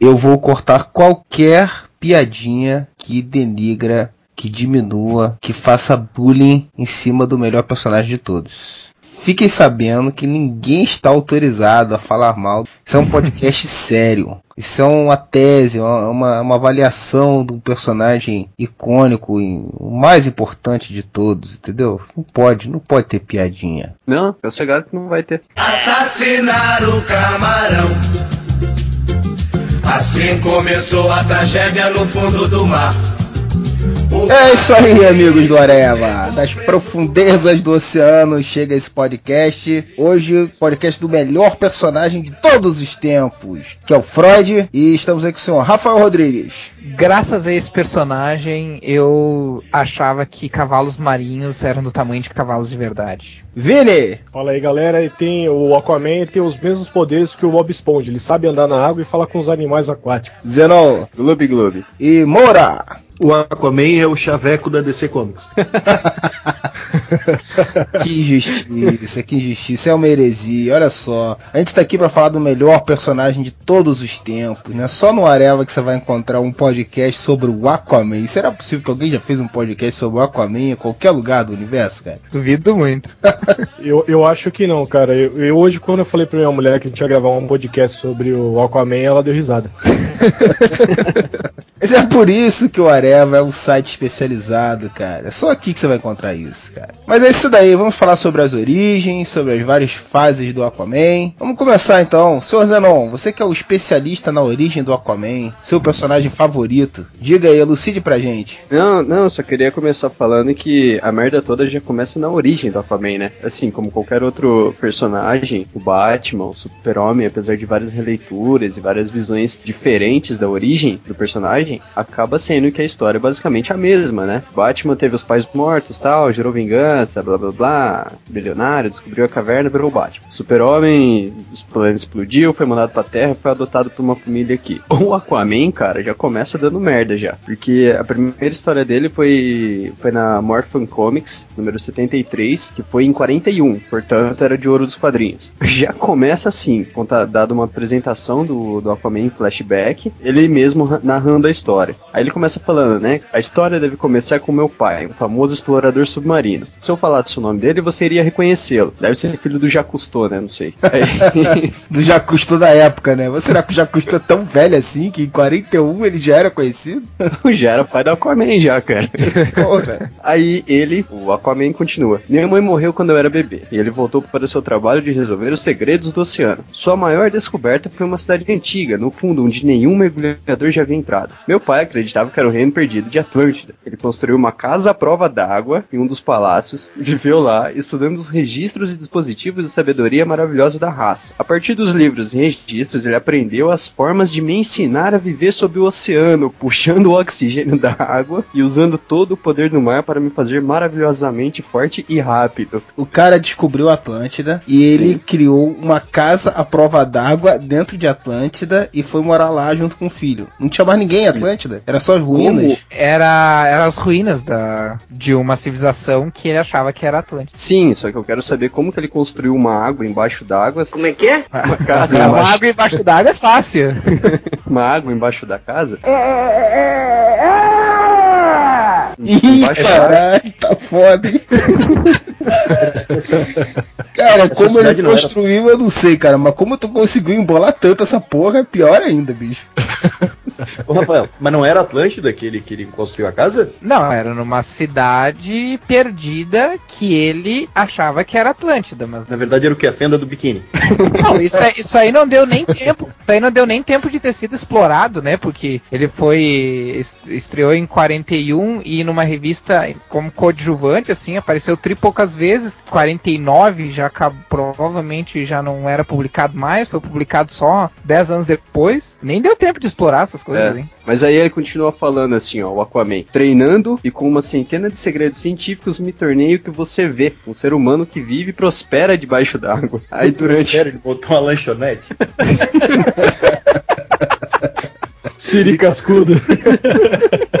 eu vou cortar qualquer piadinha que denigra, que diminua, que faça bullying em cima do melhor personagem de todos. Fiquem sabendo que ninguém está autorizado a falar mal. Isso é um podcast sério. Isso é uma tese, uma, uma avaliação do personagem icônico, o mais importante de todos, entendeu? Não pode, não pode ter piadinha. Não, eu sou que não vai ter. Assassinar o camarão. Assim começou a tragédia no fundo do mar. É isso aí, amigos do Areva. Das profundezas do oceano chega esse podcast. Hoje, podcast do melhor personagem de todos os tempos, que é o Freud. E estamos aqui com o senhor Rafael Rodrigues. Graças a esse personagem, eu achava que cavalos marinhos eram do tamanho de cavalos de verdade. Vini! Fala aí, galera. E tem o Aquaman tem os mesmos poderes que o Bob Esponja. Ele sabe andar na água e falar com os animais aquáticos. Zenon. Gloob Gloob. E Moura. O Aquaman é o chaveco da DC Comics. que injustiça, que injustiça. É uma heresia. Olha só. A gente tá aqui para falar do melhor personagem de todos os tempos, né? Só no Areva que você vai encontrar um podcast sobre o Aquaman. Será possível que alguém já fez um podcast sobre o Aquaman em qualquer lugar do universo, cara? Duvido muito. eu, eu acho que não, cara. Eu, eu, hoje, quando eu falei pra minha mulher que a gente ia gravar um podcast sobre o Aquaman, ela deu risada. Mas é por isso que o Areva é um site especializado, cara. É só aqui que você vai encontrar isso, cara. Mas é isso daí, vamos falar sobre as origens, sobre as várias fases do Aquaman. Vamos começar então. Senhor Zenon, você que é o especialista na origem do Aquaman, seu personagem favorito, diga aí, elucide pra gente. Não, não, só queria começar falando que a merda toda já começa na origem do Aquaman, né? Assim, como qualquer outro personagem, o Batman, o Super-Homem, apesar de várias releituras e várias visões diferentes da origem do personagem, acaba sendo que a história é basicamente a mesma, né? Batman teve os pais mortos, tal, gerou vingança, blá blá blá, bilionário, descobriu a caverna, virou Batman. Super-Homem, os planos explodiu, foi mandado pra Terra, foi adotado por uma família aqui. O Aquaman, cara, já começa dando merda já, porque a primeira história dele foi foi na Morphin Comics, número 73, que foi em 41, portanto era de ouro dos quadrinhos. Já começa assim, conta, dado uma apresentação do, do Aquaman em flashback, ele mesmo narrando a história. Aí ele começa falando, né? A história deve começar com meu pai, um famoso explorador submarino. Se eu falasse o nome dele, você iria reconhecê-lo. Deve ser filho do Jacques né? Não sei. Aí... do Jacques da época, né? Mas será que o Jacques é tão velho assim que em 41 ele já era conhecido? já era pai do Aquaman já, cara. Porra. Aí ele, o Aquaman continua. Minha mãe morreu quando eu era bebê e ele voltou para o seu trabalho de resolver os segredos do oceano. Sua maior descoberta foi uma cidade antiga, no fundo, onde nenhum mergulhador já havia entrado. Meu pai acreditava que era o reino perdido de Atlântida. Ele construiu uma casa à prova d'água em um dos palácios, viveu lá, estudando os registros e dispositivos de sabedoria maravilhosa da raça. A partir dos livros e registros, ele aprendeu as formas de me ensinar a viver sob o oceano, puxando o oxigênio da água e usando todo o poder do mar para me fazer maravilhosamente forte e rápido. O cara descobriu Atlântida e ele Sim. criou uma casa à prova d'água dentro de Atlântida e foi morar lá junto com o filho. Não tinha mais ninguém em Atlântida? Era só as ruínas? Como? Era, era as ruínas da, de uma civilização que ele achava que era Atlântida. Sim, só que eu quero saber como que ele construiu uma água embaixo d'água. Como é que é? Uma casa Uma embaixo... água embaixo d'água é fácil. uma água embaixo da casa? É, é, é, Ih, caralho, tá foda, hein? cara, como ele construiu, eu não sei, cara, mas como tu conseguiu embolar tanto essa porra, é pior ainda, bicho. Ô, Rafael, mas não era Atlântida que ele, que ele construiu a casa? Não, era numa cidade perdida que ele achava que era Atlântida, mas. Na verdade era o que? A fenda do biquíni. Não, isso, é, isso aí não deu nem tempo. Isso aí não deu nem tempo de ter sido explorado, né? Porque ele foi. estreou em 41 e numa revista como coadjuvante, assim, apareceu tri poucas vezes. 49 já provavelmente já não era publicado mais, foi publicado só 10 anos depois. Nem deu tempo de explorar essas coisas, é. hein? Mas aí ele continua falando assim, ó, o Aquaman. Treinando e com uma centena de segredos científicos me tornei o que você vê. Um ser humano que vive e prospera debaixo d'água. Aí durante... Ele botou uma lanchonete. Siri cascudo.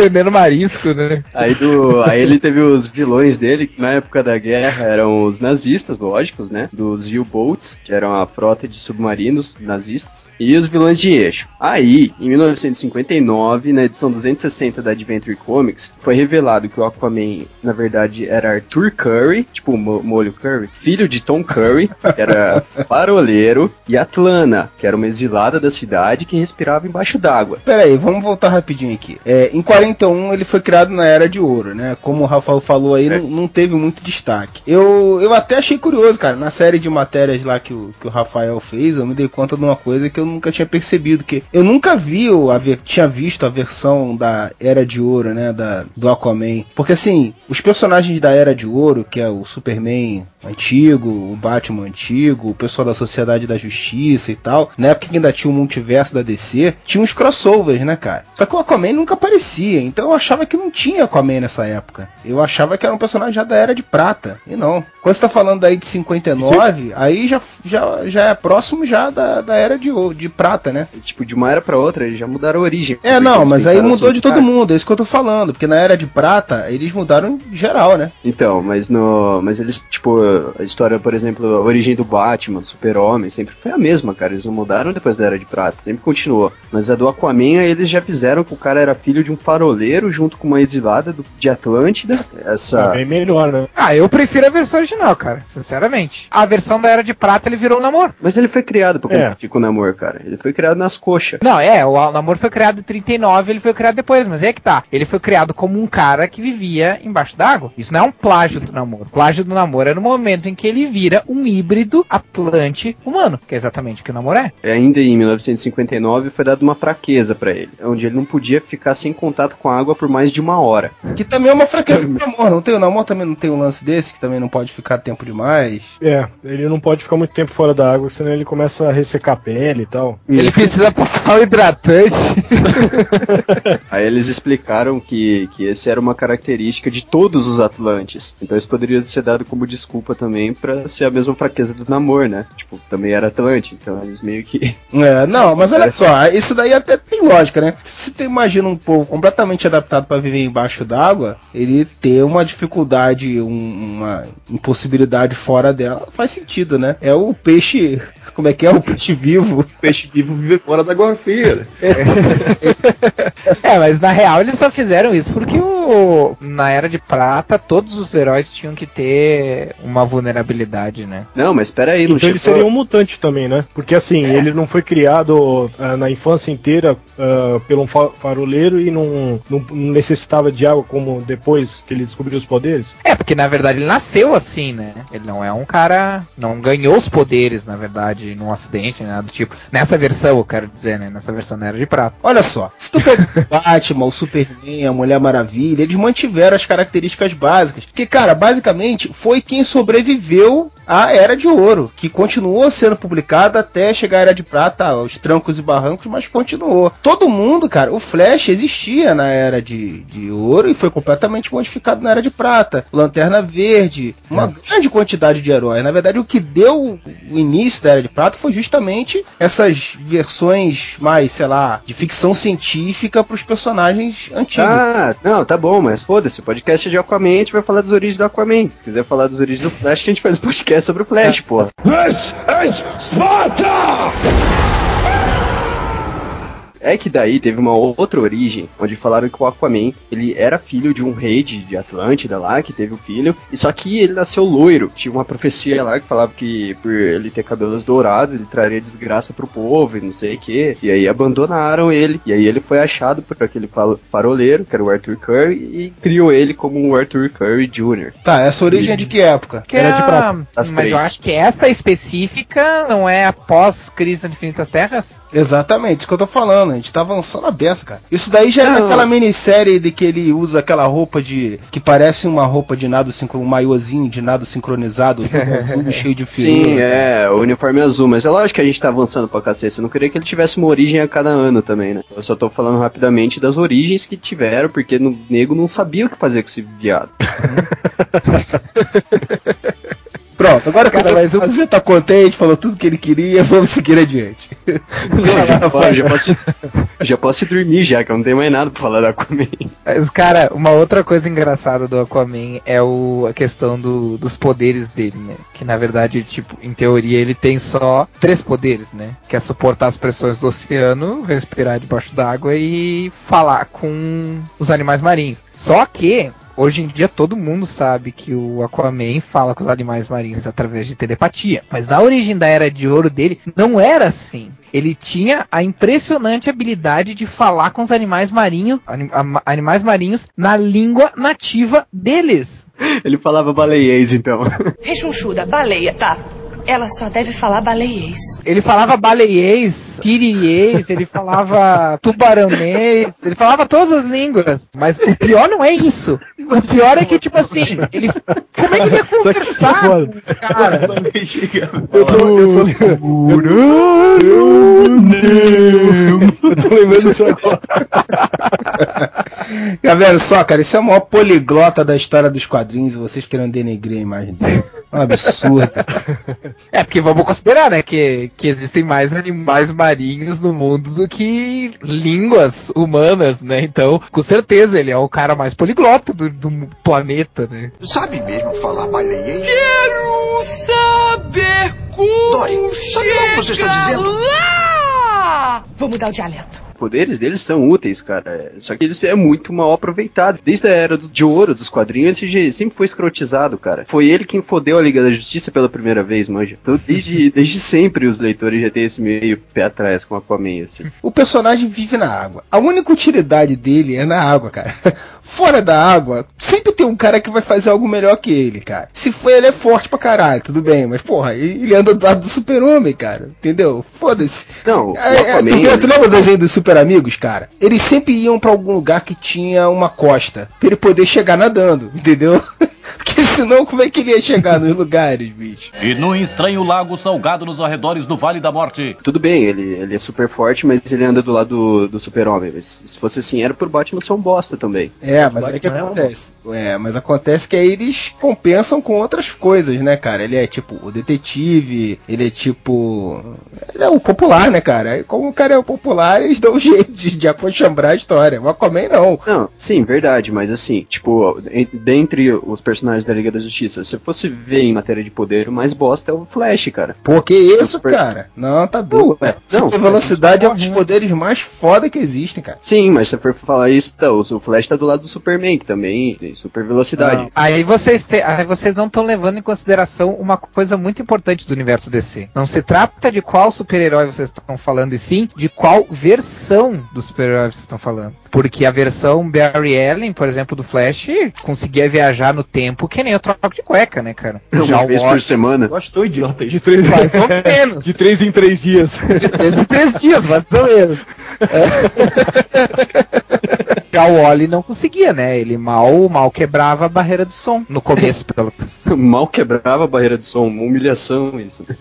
Vendendo marisco, né? Aí, do, aí ele teve os vilões dele, que na época da guerra eram os nazistas, lógicos, né? Dos U-Boats, que eram a frota de submarinos nazistas, e os vilões de eixo. Aí, em 1959, na edição 260 da Adventure Comics, foi revelado que o Aquaman, na verdade, era Arthur Curry, tipo mo molho Curry, filho de Tom Curry, que era faroleiro, e Atlana, que era uma exilada da cidade que respirava embaixo d'água. Pera aí, vamos voltar rapidinho aqui. É, em 41 ele foi criado na Era de Ouro, né? Como o Rafael falou aí, É. não, não teve muito destaque. Eu, eu até achei curioso, cara, na série de matérias lá que o, que o Rafael fez, eu me dei conta de uma coisa que eu nunca tinha percebido, que eu nunca vi, o, a, ver- tinha visto a versão da Era de Ouro, né, da, do Aquaman. Porque assim, os personagens da Era de Ouro, que é o Superman antigo, o Batman antigo, o pessoal da Sociedade da Justiça e tal, na época que ainda tinha o multiverso da DC, tinha uns crossovers, né, cara? Só que o Aquaman nunca aparecia, então eu achava que não tinha Aquaman nessa época. Eu achava que era um personagem já da Era de Prata, e não. Quando você tá falando aí de 59, aí já, já, já é próximo já da, da Era de, de Prata, né? E, tipo, de uma era pra outra, eles já mudaram a origem. É, não, mas aí mudou assim, de todo "Ah, mundo, é isso que eu tô falando, porque na Era de Prata eles mudaram geral, né? Então, mas no. Mas eles, tipo, a história, por exemplo, a origem do Batman, do Super-Homem, sempre foi a mesma, cara. Eles não mudaram depois da Era de Prata, sempre continuou. Mas a do Aquaman, eles já fizeram que o cara era filho de um faroleiro junto com uma exilada do- de Atlântida. Essa. bem melhor, né? Ah, eu prefiro a versão original, cara. Sinceramente. A versão da Era de Prata ele virou um namoro. Mas ele foi criado pra É. competir com o Namor, cara. Ele foi criado nas coxas. Não, é, o namoro foi criado em 39, ele foi criado depois, mas é que tá. Ele foi criado como um cara que vivia embaixo d'água. Isso não é um plágio do namoro. O plágio do namoro é no momento em que ele vira um híbrido Atlante humano, que é exatamente o que o namoro é. Ainda em 1959 foi dada uma fraqueza pra ele, onde ele não podia ficar sem contato com a água por mais de uma hora. Que também é uma fraqueza do namoro, não tem o namoro também não tem um lance desse, que também não pode ficar tempo demais. É, ele não pode ficar muito tempo fora da água, senão ele começa a ressecar a pele e tal. Ele precisa passar o hidratante. Aí eles explicaram que, que esse era uma característica de todos os Atlantes. Então isso poderia ser dado como desculpa também pra ser a mesma fraqueza do Namor, né? Tipo, também era Atlante, então eles meio que. É, não, mas olha só, isso daí até tem lógica, né? Se tu imagina um povo completamente adaptado para viver embaixo d'água, ele ter uma dificuldade, um- uma impossibilidade fora dela, faz sentido, né? É o peixe, como é que é? O peixe vivo. O peixe vivo vive fora da gorfeira. É, mas na real eles só fizeram isso porque o na Era de Prata todos os heróis tinham que ter uma vulnerabilidade, né? Não, mas espera aí, Então ele seria um mutante também, né? Porque assim, ele não foi criado ah, na infância inteira ah, pelo um fa- faroleiro e não, não necessitava de água como depois que ele descobriu os poderes. É, porque na verdade ele nasceu assim, né? Ele não é um cara. Não ganhou os poderes, na verdade, num acidente, nada do tipo. Nessa versão, eu quero dizer, né? Nessa versão da Era de Prata. Olha só, se tu pega o Batman, o Superman, a Mulher Maravilha, eles mantiveram as características básicas. Porque, cara, basicamente foi quem sobreviveu à Era de Ouro, que continuou sendo publicada até chegar à Era de Prata, aos trancos e barrancos, mas continuou. Todo mundo, cara, o Flash existia na Era de, de Ouro e foi completamente modificado na Era de Prata. Lanterna Verde, uma grande quantidade de heróis. Na verdade, o que deu o início da Era de Prata foi justamente essas versões mais, sei lá, de ficção científica para os personagens antigos. Ah, não, tá bom, mas foda-se, o podcast é de Aquaman, a gente vai falar das origens do Aquaman. Se quiser falar das origens do Flash, a gente faz um podcast sobre o Flash, porra. This is Sparta! É que daí teve uma outra origem, onde falaram que o Aquaman, ele era filho de um rei de, de Atlântida lá, que teve o filho, e só que ele nasceu loiro. Tinha uma profecia lá que falava que por ele ter cabelos dourados, ele traria desgraça pro povo e não sei o que. E aí abandonaram ele, e aí ele foi achado por aquele faroleiro, que era o Arthur Curry, e criou ele como o Arthur Curry Jr. Tá, essa origem é de que época? Que Era de a- prata, as Mas eu três. acho que essa específica não é após Crise nas Infinitas Terras? Exatamente, isso que eu tô falando. A gente tá avançando a beça, cara. Isso daí já é Não. naquela minissérie de que ele usa aquela roupa de. que parece uma roupa de nado sincronizado, um maiôzinho de nado sincronizado, todo azul, cheio de fio. Sim, é, o uniforme azul, mas é lógico que a gente tá avançando pra cacete. Eu não queria que ele tivesse uma origem a cada ano também, né? Eu só tô falando rapidamente das origens que tiveram, porque o nego não sabia o que fazer com esse viado. Pronto, agora que Cara, você, mas o- você tá contente, falou tudo que ele queria, vamos seguir adiante. Não, já, posso- já posso, já posso ir dormir já, que eu não tenho mais nada pra falar da Aquaman. Mas, cara, uma outra coisa engraçada do Aquaman é o, a questão do- dos poderes dele, né? Que na verdade, tipo, em teoria ele tem só três poderes, né? Que é suportar as pressões do oceano, respirar debaixo d'água e falar com os animais marinhos. Só que Hoje em dia todo mundo sabe que o Aquaman fala com os animais marinhos através de telepatia. Mas na origem da Era de Ouro dele não era assim. Ele tinha a impressionante habilidade de falar com os animais marinhos, anim- animais marinhos na língua nativa deles. Ele falava baleiês, então. Rechonchuda, baleia, tá. Ela só deve falar baleiês. Ele falava baleiês, siriês, ele falava tubaranês, ele falava todas as línguas. Mas o pior não é isso. O pior é que, tipo assim, ele. Como é que ele ia conversar com os caras? Eu tô, eu tô, eu tô lembrando isso agora. Tá vendo só, cara? Isso é o maior poliglota da história dos quadrinhos e vocês querendo denegrir a imagem dele. É um absurdo. É, porque vamos considerar, né, que, que existem mais animais marinhos no mundo do que línguas humanas, né? Então, com certeza, ele é o cara mais poliglota do, do planeta, né? Sabe mesmo falar baleiês? Quero saber como Dory, sabe lá o que você está dizendo? lá! Vou mudar o dialeto. Poderes deles são úteis, cara. Só que eles é muito mal aproveitado. Desde a era do- de ouro dos quadrinhos, ele sempre foi escrotizado, cara. Foi ele quem fodeu a Liga da Justiça pela primeira vez, manja. Então, desde, desde sempre os leitores já têm esse meio pé atrás com Aquaman, assim. O personagem vive na água. A única utilidade dele é na água, cara. Fora da água, sempre tem um cara que vai fazer algo melhor que ele, cara. Se for ele é forte pra caralho, tudo bem, mas porra, ele anda do lado do super-homem, cara. Entendeu? Foda-se. Não, É, é, tu, tu lembra o desenho dos Super Amigos, cara? Eles sempre iam pra algum lugar que tinha uma costa, pra ele poder chegar nadando, entendeu? Porque senão como é que ele ia chegar nos lugares, bicho? E num estranho lago salgado nos arredores do Vale da Morte. Tudo bem, ele, ele é super forte, mas ele anda do lado do, do super-homem. Mas Se fosse assim, era pro Batman ser um bosta também. É, mas o que acontece? É, mas acontece que aí eles compensam com outras coisas, né, cara? Ele é tipo o detetive, ele é tipo. Ele é o popular, né, cara? Como o cara é o popular, eles dão um jeito de, de a história. O Aquaman não. Não, sim, verdade, mas assim, tipo, en- dentre os personagens da Liga da Justiça, se eu fosse ver em matéria de poder, o mais bosta é o Flash, cara. Pô, que isso, Super- cara? Não, tá doido. Não, não, Super velocidade é um dos poderes mais foda que existem, cara. Sim, mas se eu for falar isso, tá, o o Flash tá do lado do Superman, que também tem super velocidade. Aí vocês, te- aí vocês não estão levando em consideração uma coisa muito importante do universo DC. Não se trata de qual super-herói vocês estão falando, e sim de qual versão do super-herói vocês estão falando. Porque a versão Barry Allen, por exemplo, do Flash, conseguia viajar no tempo que nem o troco de cueca, né, cara? Já Uma o vez por semana. Gostou, idiota, De isso. três, mais ou menos. de três em três dias. De três em três dias, mais ou menos. Já o Wally não conseguia, né? Ele mal, mal quebrava a barreira do som. No começo, pelo menos. Mal quebrava a barreira de som, uma humilhação isso.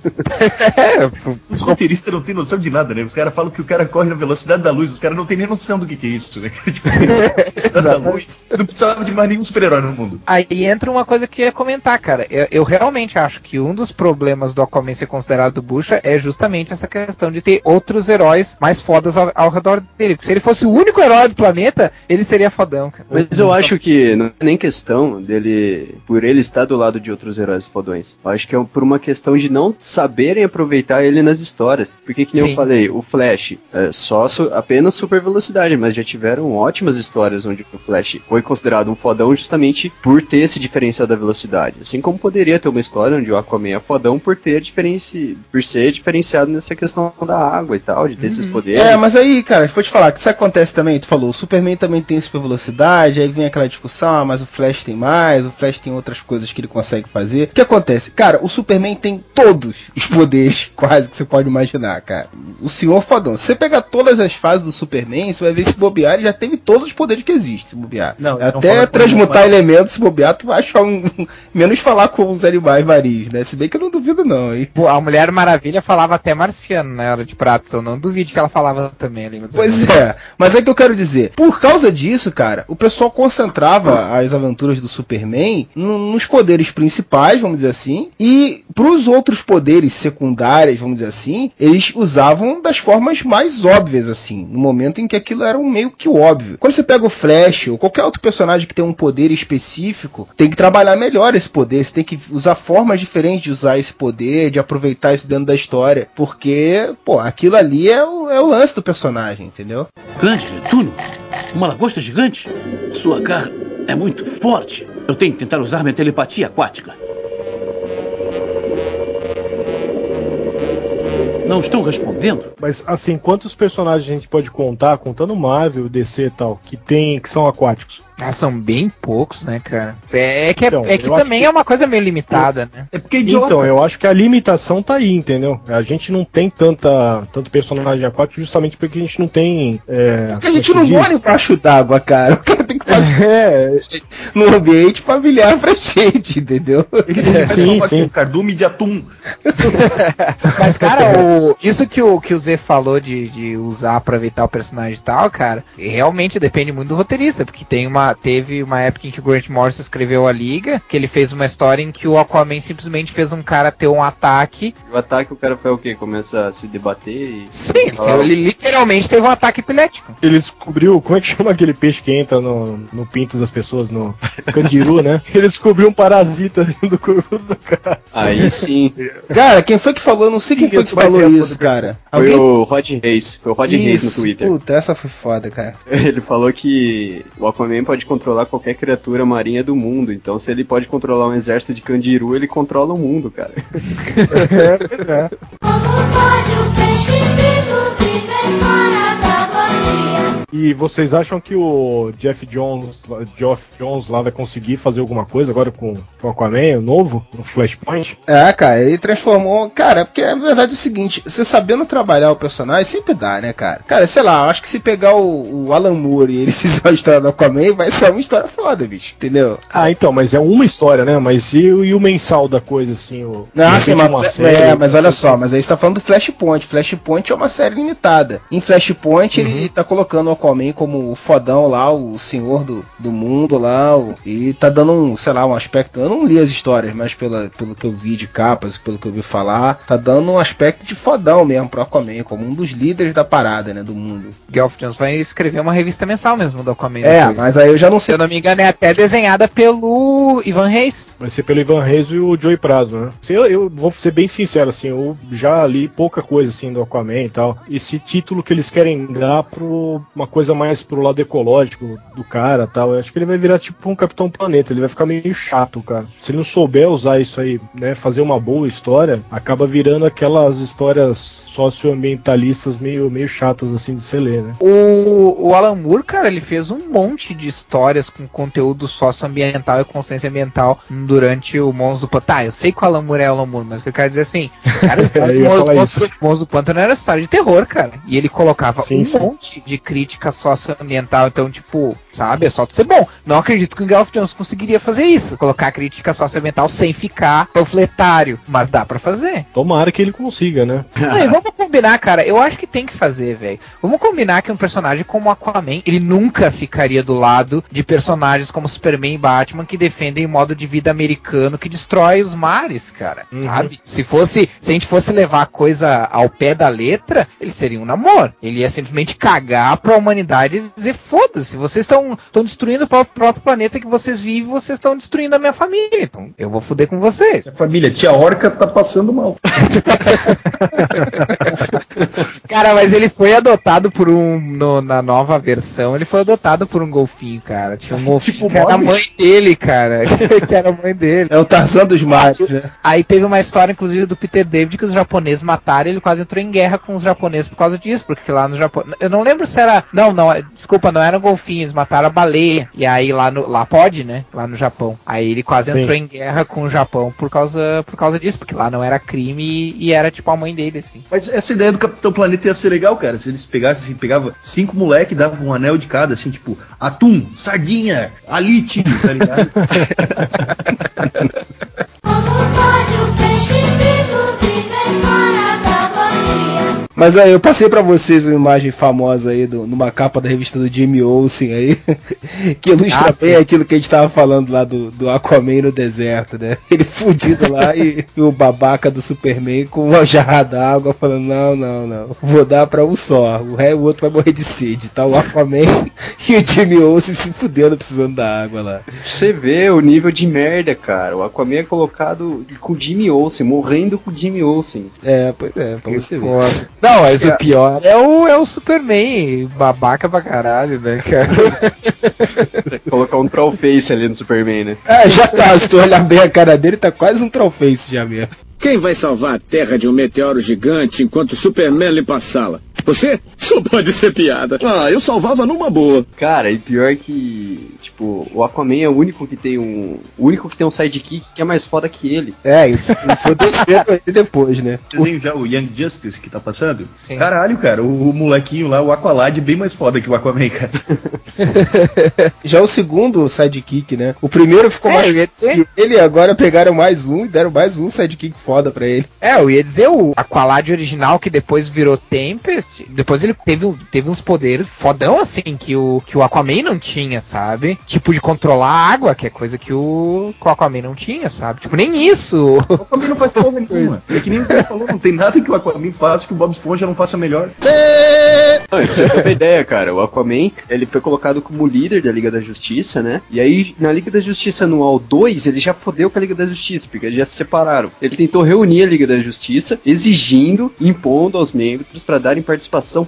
É, Os roteiristas não têm noção de nada, né? Os caras falam que o cara corre na velocidade da luz, os caras não têm nem noção do que, que é isso, né? tipo, assim, da luz. Não precisava de mais nenhum super-herói no mundo. Aí entra uma coisa que eu ia comentar, cara. Eu, eu realmente acho que um dos problemas do Aquaman ser considerado bucha é justamente essa questão de ter outros heróis mais fodas ao, ao redor dele. Porque se ele fosse o único herói do planeta, ele seria fodão, cara. Mas eu acho que não é nem questão dele, por ele estar do lado de outros heróis fodões. Eu acho que é por uma questão de não saberem aproveitar ele nas histórias. Porque, que nem Sim. eu falei, o Flash é só su- apenas super velocidade, mas já tiveram ótimas histórias onde o Flash foi considerado um fodão justamente por ter esse diferencial da velocidade. Assim como poderia ter uma história onde o Aquaman é fodão por ter diferenci... por ser diferenciado nessa questão da água e tal, de ter esses poderes. É, mas aí, cara, vou te falar que isso acontece também, tu falou, o Superman também tem super velocidade, aí vem aquela discussão, ah, mas o Flash tem mais, o Flash tem outras coisas que ele consegue fazer. O que acontece? Cara, o Superman tem todos os poderes, quase, que você pode imaginar, cara. O senhor fodão, se você pegar todas as fases do Superman, você vai ver se bobear, ele já teve todos os poderes que existem, se bobear. Não, Até transmutar ele, elementos, se bobear, tu vai achar um... menos falar com os animais marinhos, né? Se bem que eu não duvido não, hein. Pô, a Mulher Maravilha falava até marciano na Era de Prata, então não duvide que ela falava também. a língua dos Pois é, mas é que eu quero dizer, por causa disso, cara, o pessoal concentrava as aventuras do Superman no- nos poderes principais, vamos dizer assim, e pros outros poderes secundários, vamos dizer assim, eles usavam das formas mais óbvias, assim, no momento em que aquilo era um meio que óbvio. Quando você pega o Flash ou qualquer outro personagem que tem um poder específico, tem que trabalhar melhor esse poder, você tem que usar formas diferentes de usar esse poder, de aproveitar isso dentro da história, porque, pô, aquilo ali é o, é o lance do personagem, entendeu? Grande Netuno? Uma lagosta gigante? Sua garra é muito forte. Eu tenho que tentar usar minha telepatia aquática. Não estão respondendo? Mas assim, quantos personagens a gente pode contar, contando Marvel, DC e tal, que tem, que são aquáticos? Ah, são bem poucos, né, cara? É, é que, é- Então, é que eu também que- é uma coisa meio limitada, né? É porque é idiota. Então, eu acho que a limitação tá aí, entendeu? A gente não tem tanta, tanto personagem aquático justamente porque a gente não tem. É, Porque a gente não é que mora embaixo d'água, cara. O cara tem que fazer? É, num ambiente familiar pra gente, entendeu? Mas sim, só sim. um cardume de atum. Mas, cara, o- isso que o, que o Zé falou de, de usar, aproveitar o personagem e tal, cara, realmente depende muito do roteirista, porque tem uma, teve uma época em que o Grant Morrison escreveu a Liga, que ele fez uma história em que o Aquaman simplesmente fez um cara ter um ataque. O ataque, o cara foi o quê? Começa a se debater e. Sim, ele, ele literalmente teve um ataque epilético. ele descobriu. Como é que chama aquele peixe que entra no, no pinto das pessoas, no candiru, né? Ele descobriu um parasita dentro do corpo do cara. Aí sim. Cara, quem foi que falou? Eu Não sei quem foi que isso falou isso, cara. Foi o Rod Reis. Foi o Rod Reis no Isso, Twitter. Puta, essa foi foda, cara. Ele falou que o Aquaman pode controlar qualquer criatura marinha do mundo. Então, se ele pode controlar um exército de candiru, ele controla o mundo, cara. É, é. E vocês acham que o Jeff Jones, Geoff Jones lá vai conseguir fazer alguma coisa agora com, com o Aquaman, o novo, no Flashpoint? É, cara, ele transformou. Cara, porque a verdade é o seguinte: você sabendo trabalhar o personagem, sempre dá, né, cara? Cara, sei lá, eu acho que se pegar o, o Alan Moore e ele fizer uma história do Aquaman, vai ser uma história foda, bicho. Entendeu? Ah, então, mas é uma história, né? Mas e, o- e o mensal da coisa, assim? O, Não, de sim, mas, uma é, série, mas olha só, mas aí você tá falando do Flashpoint. Flashpoint é uma série limitada. Em Flashpoint, ele tá colocando o Aquaman como o fodão lá, o senhor do, do mundo lá, o- e tá dando um, sei lá, um aspecto. Eu não li as histórias, mas pela, pelo que eu vi de capas, pelo que eu vi falar, tá dando um aspecto de fodão mesmo pro Aquaman, como um dos líderes da parada, né, do mundo. Geoff Jones vai escrever uma revista mensal mesmo do Aquaman. É, depois. mas aí eu já não Se sei. eu não me engano, é até desenhada pelo Ivan Reis. Vai ser pelo Ivan Reis e o Joey Prazo, né? Eu, eu vou ser bem sincero, assim, eu já li pouca coisa assim do Aquaman e tal. Esse título que eles querem dar pro uma coisa mais pro lado ecológico do cara tal. Eu acho que ele vai virar tipo um Capitão Planeta, ele vai ficar meio chato, cara. Se ele não souber usar isso aí, né, fazer uma boa história, acaba virando aquelas histórias socioambientalistas meio, meio chatas assim de se ler, né? O, o Alan Moore, cara, ele fez um monte de histórias com conteúdo socioambiental e consciência ambiental durante o Monstro do Pântano. Tá, eu sei que o Alan Moore é o Alan Moore, mas o que eu quero dizer é assim, cara, Monstro, Monstro, Monstro do Pântano era história de terror, cara. E ele colocava Sim, um sim. monte de crítica socioambiental, então, tipo, sabe, é só tu ser bom. Não acredito que o Geoff Jones conseguiria fazer isso, colocar crítica socioambiental sem ficar panfletário, mas dá pra fazer. Tomara que ele consiga, né? Aí, vamos combinar, cara. Eu acho que tem que fazer, velho. Vamos combinar que um personagem como Aquaman, ele nunca ficaria do lado de personagens como Superman e Batman que defendem o modo de vida americano que destrói os mares, cara. Uhum. Sabe? Se fosse, se a gente fosse levar a coisa ao pé da letra, ele seria um namoro. Ele ia simplesmente cagar pra humanidade e dizer: foda-se, vocês estão destruindo o próprio, próprio planeta que vocês vivem, vocês estão destruindo a minha família. Então eu vou foder com vocês. A família, tia Orca tá passando mal. Cara, mas ele foi adotado por um. no- na nova versão, ele foi adotado por um golfinho, cara. Tinha um golfinho Tipo que era a mãe dele, cara. que era a mãe dele. É o Tarzan dos mares, né? Aí teve uma história, inclusive, do Peter David que os japoneses mataram ele quase entrou em guerra com os japoneses por causa disso, porque lá no Japão. Eu não lembro se era. Não, não, desculpa, não eram golfinhos, mataram a baleia. E aí lá no. Lá pode, né? Lá no Japão. Aí ele quase Sim. entrou em guerra com o Japão por causa, por causa disso, porque lá não era crime e, e era tipo a mãe dele, assim. Mas essa ideia do Capitão Planeta ia ser legal, cara. Se eles pegassem, assim, pegava cinco moleque, dava um anel de cada, assim, tipo, atum, sardinha, alite, tá ligado? Mas aí eu passei pra vocês uma imagem famosa aí, do, numa capa da revista do Jimmy Olsen aí, que ilustra Ah, bem aquilo que a gente tava falando lá do, do Aquaman no deserto, né? Ele fudido lá e, e o babaca do Superman com uma jarra d'água falando, não, não, não, vou dar pra um só, o, ré, o outro vai morrer de sede, tá? O Aquaman e o Jimmy Olsen se fudendo precisando da água lá. Você vê o nível de merda, cara. O Aquaman é colocado com o Jimmy Olsen, morrendo com o Jimmy Olsen. É, pois é, pra você ver. Não, mas o pior é o, é o Superman, babaca pra caralho, né, cara? Colocar um trollface ali no Superman, né? Ah, já tá, se tu olhar bem a cara dele, tá quase um trollface já mesmo. Quem vai salvar a Terra de um meteoro gigante enquanto Superman limpa a sala? Você? Só pode ser piada. Ah, eu salvava numa boa. Cara, e pior que, tipo, o Aquaman é o único que tem um. O único que tem um sidekick que é mais foda que ele. É, isso foi descendo aí depois, né? Desenho já o Young Justice que tá passando? Sim. Caralho, cara, o, o molequinho lá, o Aqualad, é bem mais foda que o Aquaman, cara. Já o segundo sidekick, né? O primeiro ficou É, mais eu ia dizer. ele agora pegaram mais um e deram mais um sidekick foda pra ele. É, eu ia dizer o Aqualad original que depois virou Tempest. Depois ele teve, um- teve uns poderes fodão assim que o, que o Aquaman não tinha, sabe? Tipo de controlar a água, que é coisa que o, que o Aquaman não tinha, sabe? Tipo, nem isso. O Aquaman não faz porra nenhuma. É que nem o cara falou, não tem nada que o Aquaman faça que o Bob Esponja não faça melhor. Não, pra você ter uma ideia, cara, o Aquaman, ele foi colocado como líder da Liga da Justiça, né? E aí, na Liga da Justiça anual 2, ele já fodeu com a Liga da Justiça, porque eles já se separaram. Ele tentou reunir a Liga da Justiça, exigindo, impondo aos membros pra darem participação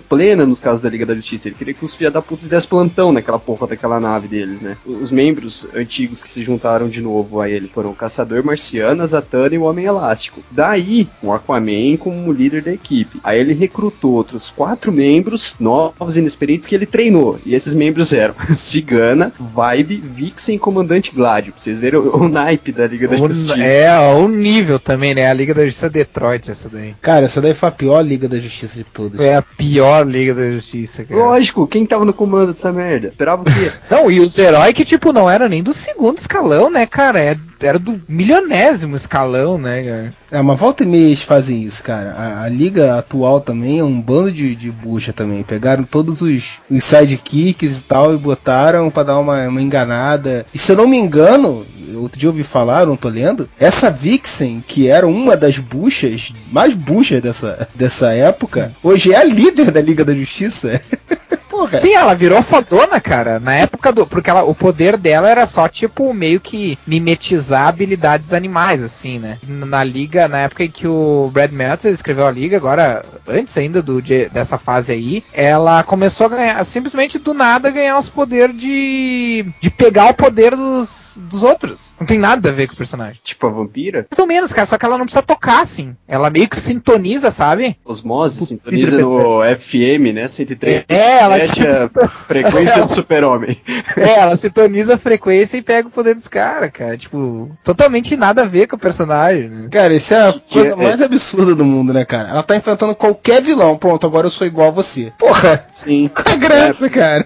plena nos casos da Liga da Justiça. Ele queria que os filha da puta fizessem plantão naquela porra daquela nave deles, né? Os membros antigos que se juntaram de novo a ele foram o Caçador Marciano, a Zatanna e o Homem Elástico. Daí, o Aquaman como líder da equipe. Aí ele recrutou outros quatro membros novos e inexperientes que ele treinou. E esses membros eram Cigana, Vibe, Vixen e Comandante Gladio. Pra vocês verem o, o naipe da Liga da O- Justiça. é, o nível também, né? A Liga da Justiça Detroit, essa daí. Cara, essa daí foi a pior Liga da Justiça de todas. Foi a pior Liga da Justiça, cara. Lógico, quem tava no comando dessa merda? Esperava o quê? Não, e os heróis que, tipo, não era nem do segundo escalão, né, cara? É- Era do milionésimo escalão, né, cara? É, mas volta e meia eles fazem isso, cara. A, a liga atual também é um bando de, de bucha também. Pegaram todos os, os sidekicks e tal e botaram pra dar uma, uma enganada. E se eu não me engano, outro dia eu ouvi falar, não tô lendo, essa Vixen, que era uma das buchas, mais buchas dessa, dessa época, hoje é a líder da Liga da Justiça. Porra. Sim, ela virou fodona, cara. Na época do. Porque ela, o poder dela era só, tipo, meio que mimetizar habilidades animais, assim, né? Na liga, na época em que o Brad Meltzer escreveu a liga, agora, antes ainda do, de- dessa fase aí, ela começou a ganhar, simplesmente do nada, ganhar os poderes de. de pegar o poder dos, dos outros. Não tem nada a ver com o personagem. tipo a vampira? Mais ou menos, cara, só que ela não precisa tocar, assim. Ela meio que sintoniza, sabe? Osmose, sintoniza no FM, né? 103. É, ela Mede a frequência do super-homem. É, ela sintoniza a frequência e pega o poder dos caras, cara. Tipo, totalmente nada a ver com o personagem, né? Cara, isso é a coisa é- mais absurda do mundo, né, cara? Ela tá enfrentando qualquer vilão. Pronto, agora eu sou igual a você. Porra, Sim. qual a graça, cara?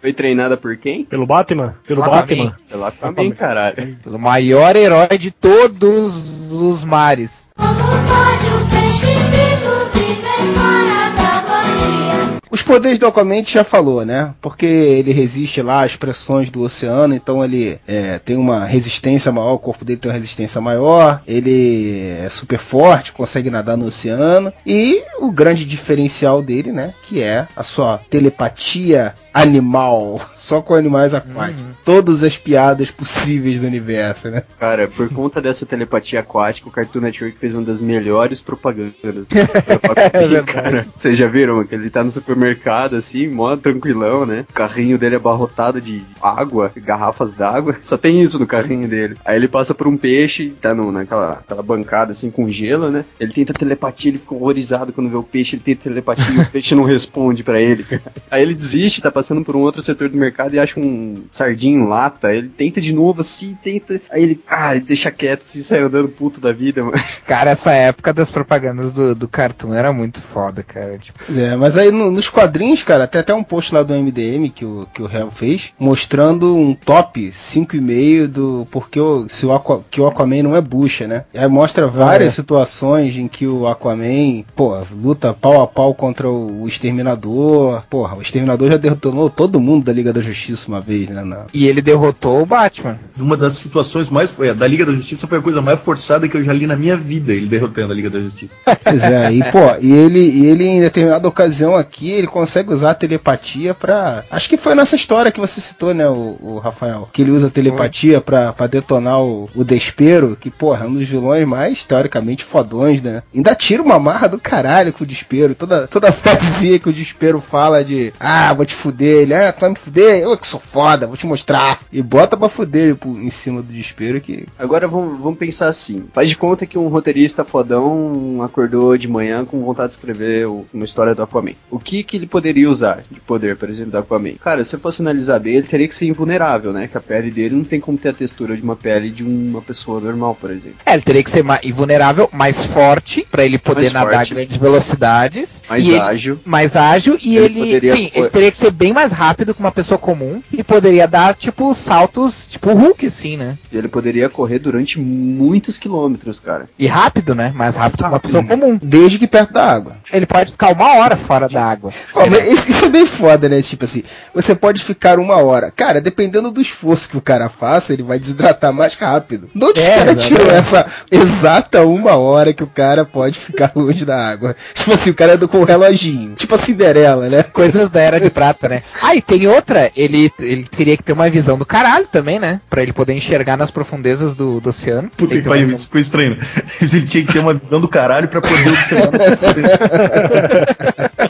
Foi treinada por quem? Pelo Batman? Pelo Aquaman. Batman. Pela Aquaman, caralho. Pelo maior herói de todos os mares. Os poderes do Aquaman já falou, né? Porque ele resiste lá às pressões do oceano, então ele é, tem uma resistência maior, o corpo dele tem uma resistência maior, ele é super forte, consegue nadar no oceano. E o grande diferencial dele, né? Que é a sua telepatia animal, só com animais aquáticos. Todas as piadas possíveis do universo, né? Cara, por conta dessa telepatia aquática, o Cartoon Network fez uma das melhores propagandas. verdade. cara. Vocês já viram que ele tá no supermercado, assim, mó tranquilão, né? O carrinho dele é abarrotado de água, garrafas d'água. Só tem isso no carrinho dele. Aí ele passa por um peixe, tá no, naquela aquela bancada, assim, com gelo, né? Ele tenta telepatia, ele fica horrorizado quando vê o peixe, ele tenta telepatia e o peixe não responde pra ele. Aí ele desiste, tá passando por um outro setor do mercado e acha um sardinho em lata. Ele tenta de novo, assim, tenta. Aí ele, ah, ele deixa quieto, assim, sai andando puto da vida, mano. Cara, essa época das propagandas do, do Cartoon era muito foda, cara. Tipo, É, mas aí no- nos quadrinhos, cara, tem até um post lá do MDM que o, que o Hell fez, mostrando um top 5,5 do porque o, se o, Aqua, que o Aquaman não é bucha, né? Aí mostra várias é. situações em que o Aquaman, pô, luta pau a pau contra o, o Exterminador. Porra, o Exterminador já derrotou todo mundo da Liga da Justiça uma vez, né? na- E ele derrotou o Batman. Uma das situações mais. é, Da Liga da Justiça foi a coisa mais forçada que eu já li na minha vida, ele derrotando a Liga da Justiça. Pois é, e pô, e ele, e ele em determinada ocasião aqui, ele consegue usar a telepatia pra. Acho que foi nessa história que você citou, né, o, o Rafael? Que ele usa a telepatia pra, pra detonar o, o Despero, que, porra, é um dos vilões mais, teoricamente, fodões, né? Ainda tira uma marra do caralho com o Despero. Toda, toda frasezinha que o Despero fala de ah, vou te fuder, ele, ah, tu vai me fuder, eu que sou foda, vou te mostrar. E bota pra fuder ele em cima do Despero que. Agora vamos, vamos pensar assim. Faz de conta que um roteirista fodão acordou de manhã com vontade de escrever uma história do Aquaman. O que que ele poderia usar de poder, por exemplo, do Aquaman? Cara, se eu fosse analisar bem, ele teria que ser invulnerável, né? Que a pele dele não tem como ter a textura de uma pele de uma pessoa normal, por exemplo. É, ele teria que ser mais invulnerável, mais forte, pra ele poder Mais nadar forte. a grandes velocidades. Mais e ele- ágil. mais ágil e Ele ele, poderia sim, for- ele teria que ser bem mais rápido que uma pessoa comum e poderia dar tipo saltos, tipo Hulk assim, né? E ele poderia correr durante muitos quilômetros, cara. E rápido, né? Mais rápido que uma pessoa comum. Desde que perto da água. Ele pode ficar uma hora fora da água. Ó, mas isso, é bem foda, né? Tipo assim, você pode ficar uma hora. Cara, dependendo do esforço que o cara faça, ele vai desidratar mais rápido. De onde É, os caras exatamente. tiram essa exata uma hora que o cara pode ficar longe da água? Tipo assim, o cara anda com um reloginho. Tipo a Cinderela, né? Coisas da Era de Prata, né? Ah, e tem outra, ele, ele teria que ter uma visão do caralho também, né? Pra ele poder enxergar nas profundezas do, do oceano. Puta que pariu, isso ficou estranho. Ele tinha que ter uma visão do caralho pra poder observar.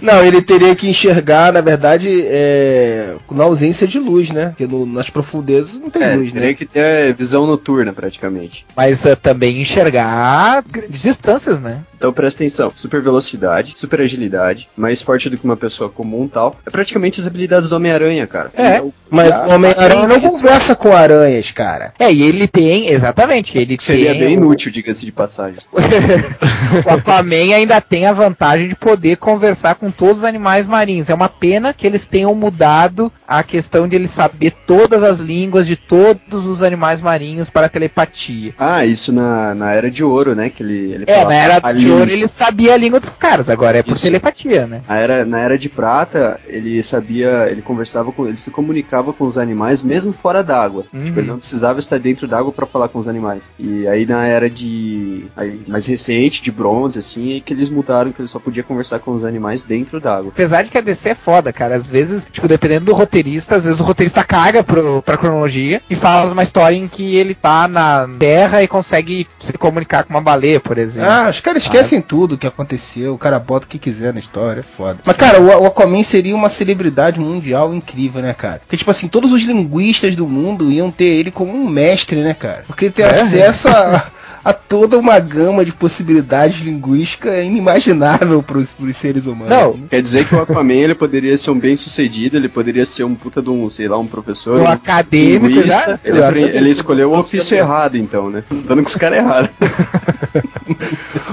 Não, ele teria que enxergar, na verdade, é, na ausência de luz, né? Porque no- nas profundezas não tem É, luz, teria né? que ter visão noturna, praticamente. Mas ah, também enxergar grandes distâncias, né? Então presta atenção, super velocidade, super agilidade, mais forte do que uma pessoa comum e tal. É praticamente as habilidades do Homem-Aranha, cara. É, Então, Mas o Homem-Aranha não conversa com aranhas, cara. É, e ele tem, exatamente, ele Seria tem bem o- inútil, diga-se de passagem. o Aquaman ainda tem a vantagem de poder conversar com todos os animais marinhos. É uma pena que eles tenham mudado a questão de ele saber todas as línguas de todos os animais marinhos para telepatia. Ah, isso na, na Era de Ouro, né? Que ele, ele É, na era de ouro ele sabia a língua dos caras, agora é por Isso. telepatia, né? Na era, na era de prata, ele sabia, ele conversava com, ele se comunicava com os animais mesmo fora d'água. Uhum. Tipo, ele não precisava estar dentro d'água para falar com os animais. E aí na era de aí, mais recente, de bronze, assim, é que eles mudaram que ele só podia conversar com os animais dentro d'água. Apesar de que a DC é foda, cara. Às vezes, tipo, dependendo do roteirista, às vezes o roteirista caga pro, pra cronologia e fala uma história em que ele tá na Terra e consegue se comunicar com uma baleia, por exemplo. Ah, os caras esquecem tudo que aconteceu, o cara bota o que quiser na história, é foda. Mas, cara, o, o Aquaman seria uma celebridade mundial incrível, né, cara? Porque, tipo assim, todos os linguistas do mundo iam ter ele como um mestre, né, cara? Porque ele tem É. acesso a, a toda uma gama de possibilidades linguísticas inimaginável pros, pros seres humanos. Não, né? Quer dizer que o Aquaman ele poderia ser um bem sucedido, ele poderia ser um puta de um, sei lá, um professor. Do um acadêmico linguista. já- Ele, ele sim. escolheu o ofício errado, então, né? Dando com os caras errados.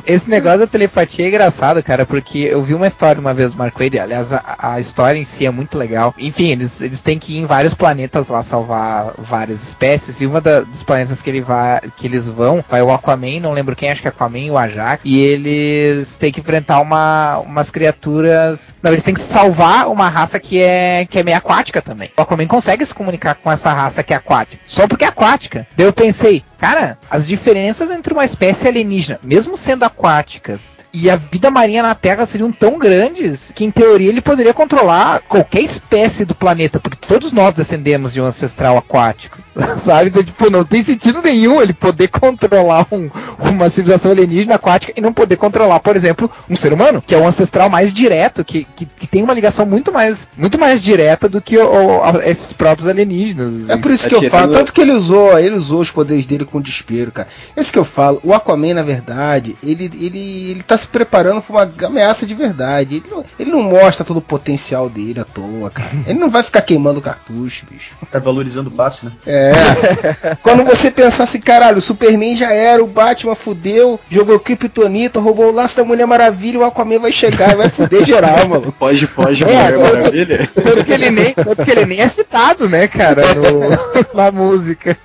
Esse negócio da telepatia é engraçado, cara, porque eu vi uma história uma vez do Marco Wade, aliás, a, a história em si é muito legal. Enfim, eles, eles têm que ir em vários planetas lá salvar várias espécies, e uma da- dos planetas que, ele vai, que eles vão, vai o Aquaman, não lembro quem, acho que é Aquaman e o Ajax, e eles têm que enfrentar uma, umas criaturas... Não, eles têm que salvar uma raça que é, que é meio aquática também. O Aquaman consegue se comunicar com essa raça que é aquática, só porque é aquática. Daí eu pensei, cara, as diferenças entre uma espécie alienígena, mesmo sendo aquáticas, e a vida marinha na Terra seriam tão grandes que, em teoria, ele poderia controlar qualquer espécie do planeta, porque todos nós descendemos de um ancestral aquático, sabe? Então, tipo, não tem sentido nenhum ele poder controlar um- uma civilização alienígena aquática e não poder controlar, por exemplo, um ser humano, que é o ancestral mais direto, que, que, que tem uma ligação muito mais, muito mais direta do que o- o- a- esses próprios alienígenas. É por isso É que eu que falo, tanto que ele usou, ele usou os poderes dele com desespero, cara. Esse que eu falo, o Aquaman, na verdade, ele, ele, ele tá se preparando pra uma ameaça de verdade. Ele não, ele não mostra todo o potencial dele à toa, cara. Ele não vai ficar queimando cartucho, bicho. Tá valorizando o passe, né? É, É. Quando você pensar assim, caralho, o Superman já era, o Batman fudeu, jogou Kryptonita, roubou o laço da Mulher Maravilha, o Aquaman vai chegar e vai fuder geral, mano. Foge, foge, É, Mulher tanto- Maravilha. Tanto que ele nem, tanto que ele nem é citado, né, cara, no- na música.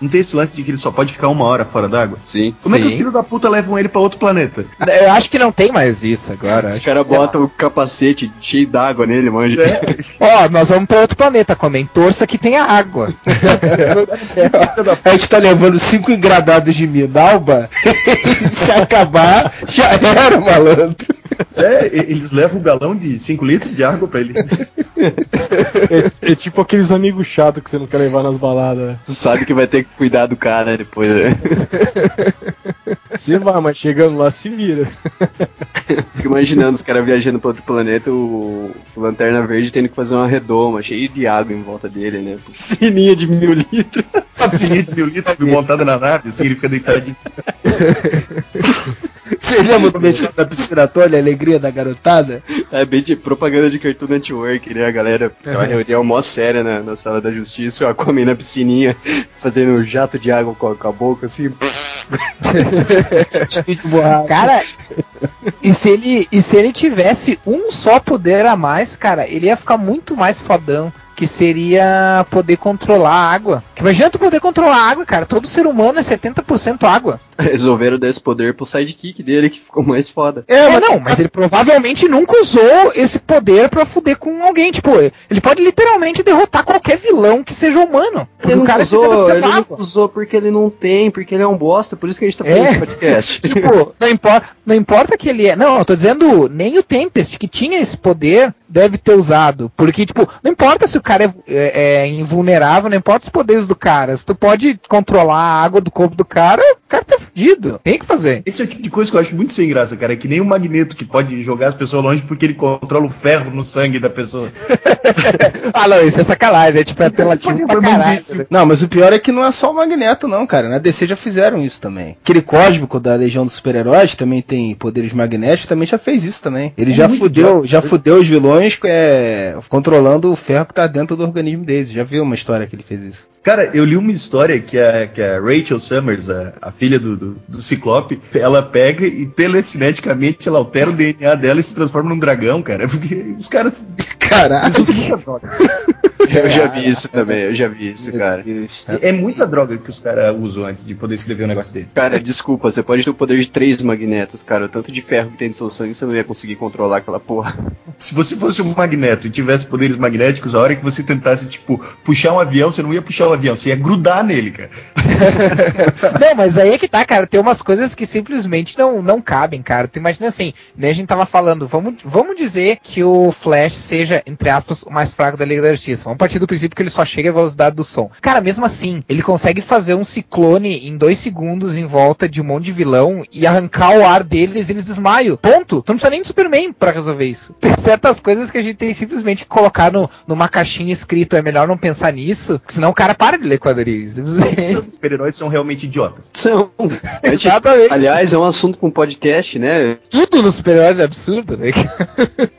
Não tem esse lance de que ele só pode ficar uma hora fora d'água? Sim. Como é que os Sim. filhos da puta levam ele pra outro planeta? Eu acho que não tem mais isso agora. Os caras botam o capacete cheio d'água nele, manja. É. Ó, nós vamos pra outro planeta, comem torça que tenha água. A gente tá levando cinco engradados de Minalba e se acabar, já era, malandro. É, eles levam um galão de 5 litros de água pra ele. É, é tipo aqueles amigos chatos que você não quer levar nas baladas. né? Tu sabe que vai ter que cuidar do cara depois, né? Você vai, mas chegando lá se vira. Fico imaginando os caras viajando pra outro planeta, o, o Lanterna Verde tendo que fazer uma redoma cheia de água em volta dele, né? Piscininha de mil litros. Uma piscininha de mil litros montada na nave, assim, ele fica deitadinho. Vocês lembram do comercial da piscina toda, a alegria da garotada? É bem de propaganda de Cartoon Network, né? A galera tem uma reunião mó séria na, na sala da justiça, o Aquaman na piscininha, fazendo um jato de água com a, com a boca, assim. Cara, e se ele e se ele tivesse um só poder a mais, cara, ele ia ficar muito mais fodão. Que seria poder controlar a água. Que imagina tu poder controlar a água, cara. Todo ser humano é 70% água. Resolveram dar esse poder pro sidekick dele, que ficou mais foda. É, É, mas não, mas ele provavelmente nunca usou esse poder pra fuder com alguém. Tipo, ele pode literalmente derrotar qualquer vilão que seja humano. Ele o não cara é usou, 70% ele não usou porque ele não tem, porque ele é um bosta, por isso que a gente tá É. fazendo esse podcast. Tipo, não importa, não importa que ele é. Não, eu tô dizendo, nem o Tempest, que tinha esse poder, deve ter usado. Porque, tipo, não importa se o cara é, é- é invulnerável, não importa os poderes do cara. Se tu pode controlar a água do corpo do cara, cara tá fudido. Tem que fazer. Esse é o tipo de coisa que eu acho muito sem graça, cara. É que nem o Magneto que pode jogar as pessoas longe porque ele controla o ferro no sangue da pessoa. ah, não, isso é sacanagem. É tipo, é apelativo pra caralho. né? Não, mas o pior é que não é só o Magneto, não, cara. Na DC já fizeram isso também. Aquele cósmico da Legião dos Super-Heróis também tem poderes magnéticos, também já fez isso também. Ele É já fudeu, já fudeu os vilões é, controlando o ferro que tá dentro do organismo deles. Já viu uma história que ele fez isso. Cara, eu li uma história que a, que a Rachel Summers, a, a filha do, do, do Ciclope, ela pega e telecineticamente ela altera o DNA dela e se transforma num dragão, cara. Porque os caras. Caralho. Eu já vi isso também, eu já vi isso, cara. É muita droga que os caras usam antes de poder escrever um negócio desse. Cara, desculpa, você pode ter o poder de três magnetos, cara. O tanto de ferro que tem no seu sangue, você não ia conseguir controlar aquela porra. Se você fosse um magneto e tivesse poderes magnéticos, a hora que você tentasse, tipo, puxar um avião, você não ia puxar o avião, você ia grudar nele, cara. Não, mas aí é que tá, cara. Tem umas coisas que simplesmente não, não cabem, cara. Tu imagina assim, né? A gente tava falando, vamos, vamos dizer que o Flash seja, entre aspas, o mais fraco da Liga da Justiça. Vamos partir do princípio que ele só chega à velocidade do som. Cara, mesmo assim, ele consegue fazer um ciclone em dois segundos em volta de um monte de vilão e arrancar o ar deles e eles desmaiam. Ponto. Tu não precisa nem do Superman pra resolver isso. Tem certas coisas que a gente tem simplesmente que colocar no, numa caixinha escrito, é melhor não pensar nisso, porque senão o cara para de ler quadrinhos. Os super-heróis são realmente idiotas. São. Gente- Exatamente. aliás, é um assunto com podcast, né? Tudo nos super-heróis é absurdo, né?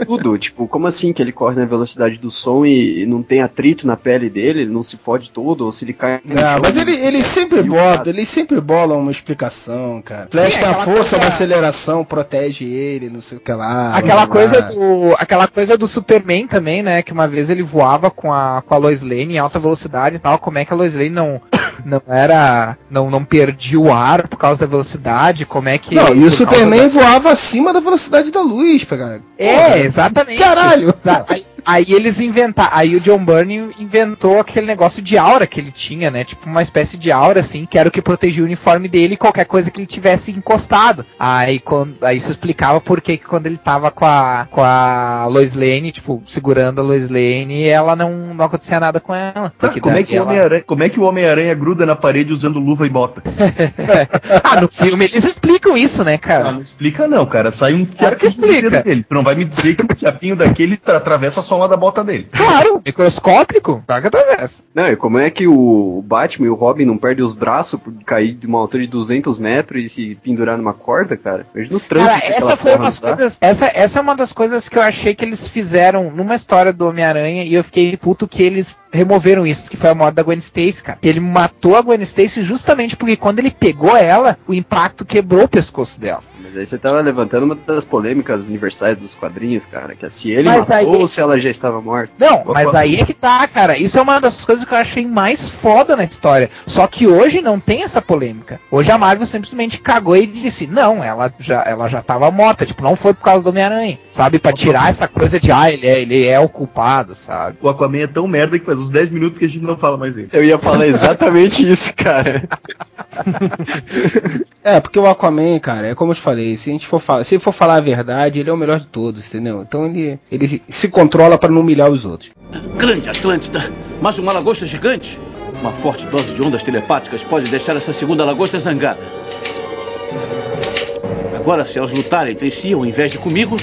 Tudo. Tipo, como assim que ele corre na velocidade do som e, e não tem atrito na pele dele? Ele não se fode todo? Ou se ele cai. no Não, chão, mas ele, ele sempre bota, cara? ele sempre bola uma explicação, cara. Flash É, tem a aquela força, uma aceleração, protege ele, não sei o que lá. Aquela coisa blá. do. Aquela coisa do Superman também, né? Que uma vez ele voava com a, com a Lois Lane em alta velocidade e tal. Como é que a Lois Lane não, não era. Não, não perdia o ar por causa da velocidade? Como é que. Não, e o Superman causa voava acima da velocidade da luz, pegar. da- É, exatamente. Caralho! Aí, aí eles inventaram. Aí o John Byrne inventou aquele negócio de aura que ele tinha, né? Tipo uma espécie de aura, assim, que era o que protegia o uniforme dele e qualquer coisa que ele tivesse encostado. Aí, quando, aí isso explicava por que quando ele tava com a, com a Lois Lane, tipo, segurando a Lois Lane, ela não, não acontecia nada com ela. Porque como, é que o ela- Homem-Aranha, como é que o Homem-Aranha gruda na parede usando luva e bota? ah, no filme eles explicam isso, né, Ah, cara? não explica não, cara. Sai um Claro que explica. dele. Tu não vai me dizer que um fiapinho daquele tra- atravessa a sola da bota dele. Claro, microscópico, vaga atravessa. Não, e como é que o Batman e o Robin não perdem os braços por cair de uma altura de 200 metros e se pendurar numa corda, cara? Veja no trânsito. Cara, essa foi uma das coisas. Essa, essa é uma das coisas que eu achei que eles fizeram numa história do Homem-Aranha e eu fiquei puto que eles removeram isso, que foi a morte da Gwen Stacy, cara. Ele matou a Gwen Stacy justamente porque quando ele pegou ela, o impacto quebrou o pescoço dela. Mas aí você tava levantando uma das polêmicas universais dos quadrinhos, cara, que é se ele Mas matou aí- ou se ela já estava morta. Não, mas aí é que tá, cara. Isso é uma das coisas que eu achei mais foda na história. Só que hoje não tem essa polêmica. Hoje a Marvel simplesmente cagou e disse: não, ela já, ela já tava morta. Tipo, não foi por causa do Homem-Aranha. Sabe? Pra tirar essa coisa de, ah, ele é, ele é o culpado, sabe? O Aquaman é tão merda que faz uns 10 minutos que a gente não fala mais dele. Eu ia falar exatamente isso, cara. É, porque o Aquaman, cara, é como eu te falei, se a gente for falar, se ele for falar a verdade, ele é o melhor de todos, entendeu? Então ele, ele se controla pra não humilhar os outros. Grande Atlântida, mas uma lagosta gigante? Uma forte dose de ondas telepáticas pode deixar essa segunda lagosta zangada. Agora, se elas lutarem entre si ao invés de comigo,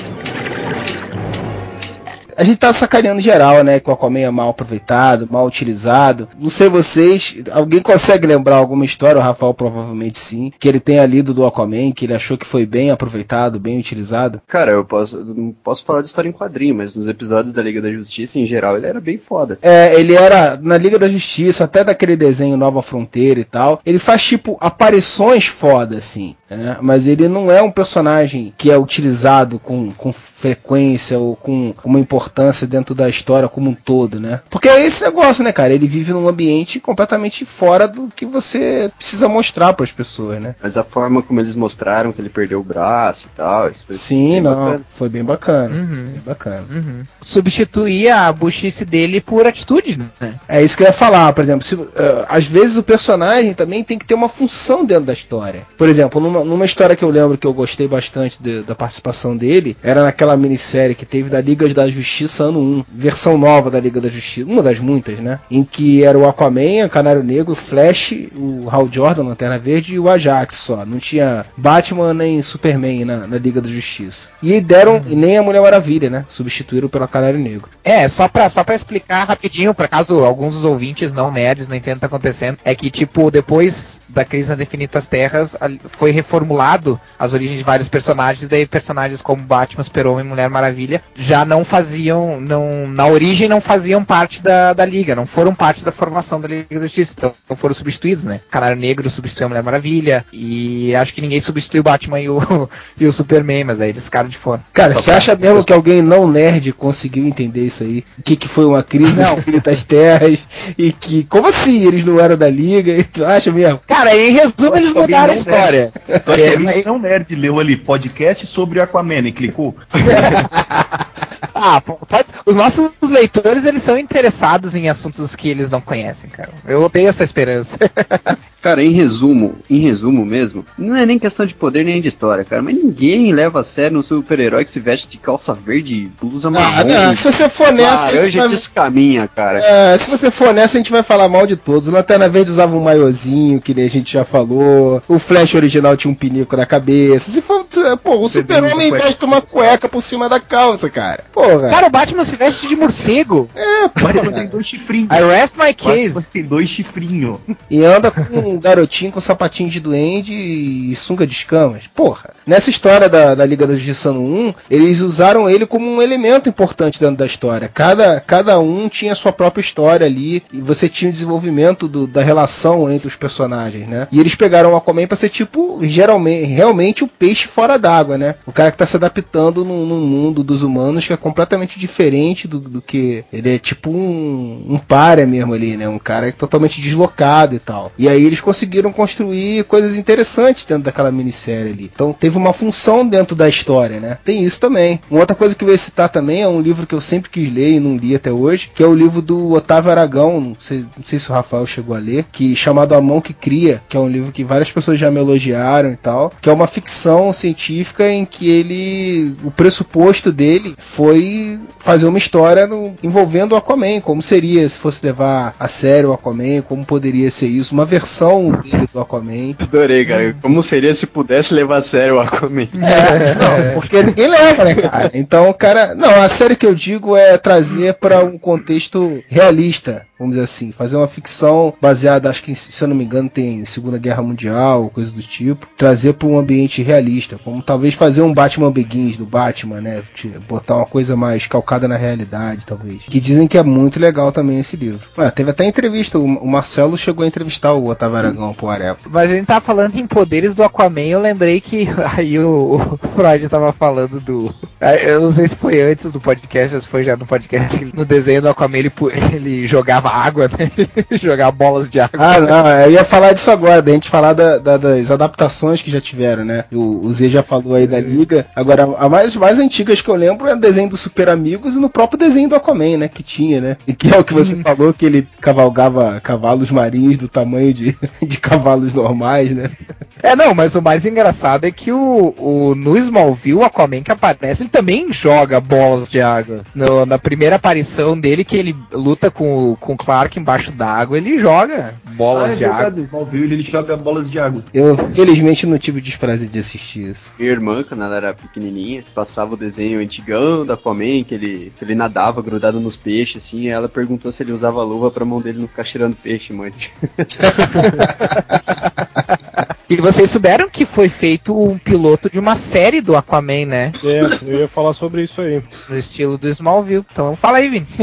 A gente tá sacaneando geral, né? Que o Aquaman é mal aproveitado, mal utilizado. Não sei vocês, alguém consegue lembrar alguma história, o Rafael provavelmente sim, que ele tenha lido do Aquaman, que ele achou que foi bem aproveitado, bem utilizado. Cara, eu posso, não posso falar de história em quadrinho, mas nos episódios da Liga da Justiça, em geral, ele era bem foda. É, ele era na Liga da Justiça, até daquele desenho Nova Fronteira e tal. Ele faz tipo aparições foda, assim. né? Mas ele não é um personagem que é utilizado com, com frequência ou com uma importância dentro da história como um todo, né? Porque é esse negócio, né, cara? Ele vive num ambiente completamente fora do que você precisa mostrar para as pessoas, né? Mas a forma como eles mostraram que ele perdeu o braço e tal, isso foi Sim, bem não, bacana. foi bem bacana. Uhum. Bem bacana. Uhum. Substituir a buchice dele por atitude, né? É isso que eu ia falar, por exemplo, se, eh, às vezes o personagem também tem que ter uma função dentro da história. Por exemplo, numa, numa história que eu lembro que eu gostei bastante de- da participação dele, era naquela minissérie que teve da Liga da Justiça ano 1, versão nova da Liga da Justiça, uma das muitas, né? Em que era o Aquaman, o Canário Negro, o Flash, o Hal Jordan, Lanterna Verde e o Ajax só. Não tinha Batman nem Superman na, na Liga da Justiça. E deram, e nem a Mulher Maravilha, né? Substituíram pelo Canário Negro. É, só pra, só pra explicar rapidinho, por caso alguns dos ouvintes não nerds não entendam o que tá acontecendo, é que, tipo, depois da crise nas Infinitas Terras, foi reformulado as origens de vários personagens, e daí personagens como Batman, Super-Homem e Mulher Maravilha já não faziam, não, na origem não faziam parte da, da Liga, não foram parte da formação da Liga da Justiça, então foram substituídos, né? Canário Negro substituiu a Mulher Maravilha, e acho que ninguém substituiu o Batman e o, e o Superman, mas daí eles ficaram de fora. Cara, Só você acha mesmo que alguém não nerd conseguiu entender isso aí? O que, que foi uma crise nas infinitas terras? E que. Como assim? Eles não eram da liga? E tu acha mesmo? Cara, em resumo, eles Alguém mudaram a história. Que É, mas- não nerd leu ali podcast sobre Aquaman e clicou. Ah, pô, pode- os nossos leitores, eles são interessados em assuntos que eles não conhecem, cara. Eu tenho essa esperança. Cara, em resumo, em resumo mesmo, não é nem questão de poder nem de história, cara, mas ninguém leva a sério um super-herói que se veste de calça verde e blusa Ah, marrom. não, se você for nessa, a gente vai- descaminha, cara. É, se você for nessa, a gente vai falar mal de todos. O Lanterna Verde usava um maiozinho, que nem a gente já falou. O Flash original tinha um pinico na cabeça. Se for, pô, o super-homem veste uma cueca por cima da calça, cara. Porra. cara, o Batman se veste de morcego. é, O Batman porra. tem dois chifrinhos. I rest my case. Batman tem dois chifrinhos. E anda com um garotinho com sapatinho de duende e sunga de escamas. Porra. Nessa história da, da Liga da Justiça no 1, eles usaram ele como um elemento importante dentro da história. Cada, cada um tinha sua própria história ali e você tinha o desenvolvimento do- da relação entre os personagens, né? E eles pegaram o Aquaman pra ser tipo, geralmente, realmente o peixe fora d'água, né? O cara que tá se adaptando num, num mundo dos humanos que é completamente diferente do, do que. Ele é tipo um, um párea mesmo ali, né? Um cara totalmente deslocado e tal. E aí eles conseguiram construir coisas interessantes dentro daquela minissérie ali. Então teve uma função dentro da história, né? Tem isso também. Uma outra coisa que eu ia citar também é um livro que eu sempre quis ler e não li até hoje, que é o livro do Otávio Aragão, não sei, não sei se o Rafael chegou a ler, que chamado A Mão que Cria, que é um livro que várias pessoas já me elogiaram e tal, que é uma ficção científica em que ele, o pressuposto dele foi fazer uma história no- envolvendo o Aquaman, como seria se fosse levar a sério o Aquaman, como poderia ser isso, uma versão dele do Aquaman. Adorei, cara. Como seria se pudesse levar a sério o Aquaman? É, não, porque ninguém leva, né, cara? Então, cara. Não, a série que eu digo é trazer para um contexto realista, vamos dizer assim. Fazer uma ficção baseada, acho que, se eu não me engano, tem Segunda Guerra Mundial, coisa do tipo. Trazer para um ambiente realista. Como talvez fazer um Batman Begins do Batman, né? Botar uma coisa mais calcada na realidade, talvez. Que dizem que é muito legal também esse livro. Ah, teve até entrevista, o Marcelo chegou a entrevistar o Otávio Aragão pro Areva. Mas a gente tava falando em poderes do Aquaman, eu lembrei que aí o, o Freud tava falando do. Eu não sei se foi antes do podcast, se foi já no podcast. No desenho do Aquaman ele, ele jogava água, né? jogava bolas de água. Ah, não, eu ia falar disso agora, da gente falar da, da, das adaptações que já tiveram, né? O, o Zé já falou aí da Liga. Agora, a mais, mais antigas que eu lembro é o desenho do Super Amigos e no próprio desenho do Aquaman, né? Que tinha, né? E que é o que você falou, que ele cavalgava cavalos marinhos do tamanho de, de cavalos normais, né? É, não, mas o mais engraçado é que o, o no Smallville, o Aquaman que aparece, ele também joga bolas de água. No, na primeira aparição dele, que ele luta com, com o Clark embaixo d'água, ele joga bolas Ah, é de água. verdade, Smallville, ele joga bolas de água. Eu, felizmente, não tive o desprazer de assistir isso. Minha irmã, quando ela era pequenininha, passava o desenho antigão da Aquaman, que ele, que ele nadava grudado nos peixes, assim, e ela perguntou se ele usava luva pra mão dele não ficar cheirando peixe, mãe. E vocês souberam que foi feito um piloto de uma série do Aquaman, né? É, eu ia falar sobre isso aí. No estilo do Smallville. Então fala aí, Vini.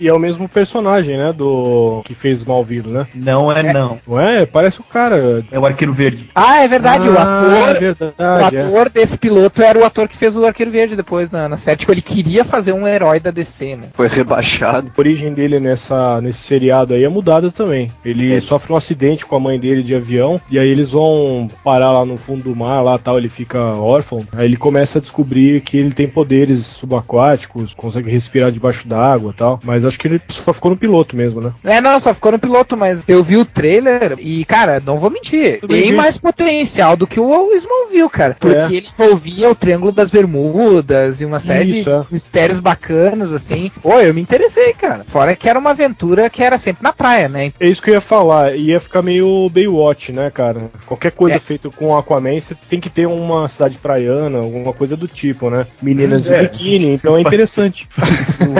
E, e é o mesmo personagem, né? Do. que fez Smallville, né? Não é, não. Não é? Parece o cara. É o Arqueiro Verde. Ah, é verdade, o Ah, ator. é verdade. O ator desse piloto era o ator que fez o Arqueiro Verde depois na, na série. Tipo, ele queria fazer um herói da DC, né? Foi rebaixado. A origem dele nessa, nesse seriado aí é mudada também. Ele sofre um acidente com a mãe dele de avião, e aí eles vão parar lá no fundo do mar, lá tal, ele fica órfão. Aí ele começa a descobrir que ele tem poderes subaquáticos, consegue respirar debaixo d'água tal. Mas acho que ele só ficou no piloto mesmo, né? É, não, só ficou no piloto, mas eu vi o trailer e, cara, não vou mentir, Tudo tem mais potencial do que o Smallville, cara. Porque É. ele envolvia o Triângulo das Bermudas e uma série Isso, de é. mistérios bacanas, assim. Pô, eu me interessei, cara. Fora que era uma aventura que era sempre na praia, né? É isso que eu ia falar, ia ficar meio Baywatch, né, cara? Qualquer coisa É. feita com Aquaman, você tem que ter uma cidade praiana, alguma coisa do tipo, né? Meninas É. de biquíni, então é interessante.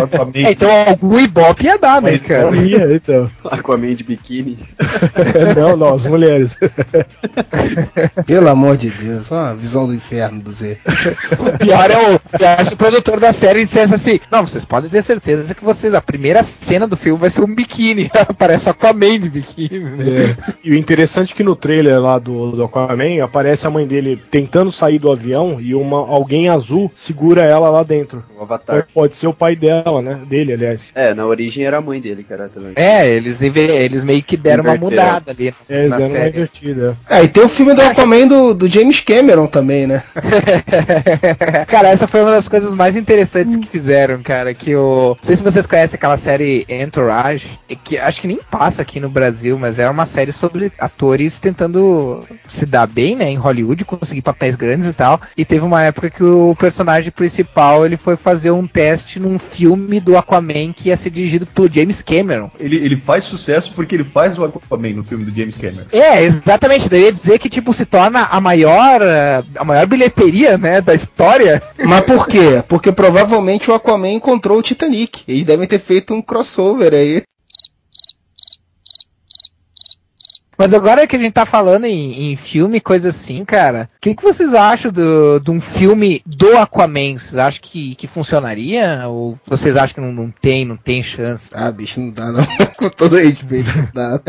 Aquaman. É, então algum Ibope ia dar, né, cara? Ia, então. Aquaman de biquíni. não, não, as mulheres. Pelo amor de Deus, ó, a visão do inferno do Z. O pior é o, pior é se o produtor da série dissesse assim: Não, vocês podem ter certeza que vocês, a primeira cena do filme vai ser um biquíni. Parece Aquaman de biquíni, né? É. E o interessante é que no trailer lá do, do Aquaman aparece a mãe dele tentando sair do avião e uma, alguém azul segura ela lá dentro. O Avatar. Pode ser o pai dela, né? Dele, aliás. É, na origem era a mãe dele, cara, também. É, eles, eles meio que deram uma Inverteram. mudada ali É, eles na deram uma série. invertida. É, e tem o filme do Aquaman do, do James Cameron também, né? cara, essa foi uma das coisas mais interessantes que fizeram, cara. Que o. Não sei se vocês conhecem aquela série Entourage, que acho que nem passa aqui no Brasil, mas é uma série sobre atores tentando se dar bem, né, em Hollywood, conseguir papéis grandes e tal. E teve uma época que o personagem principal ele foi fazer um teste num filme do Aquaman que ia ser dirigido pelo James Cameron. Ele, ele faz sucesso porque ele faz o Aquaman no filme do James Cameron. É, exatamente. Daí ia dizer que, tipo, se torna a maior, a maior bilheteria, né, da história. Mas por quê? Porque provavelmente o Aquaman encontrou o Titanic. Eles devem ter feito um crossover aí. Mas agora que a gente tá falando em, em filme, coisa assim, cara, o que, que vocês acham do- de um filme do Aquaman? Vocês acham que, que funcionaria? Ou vocês acham que não, não tem, não tem chance? Ah, bicho, não dá não. Com todo respeito, não dá.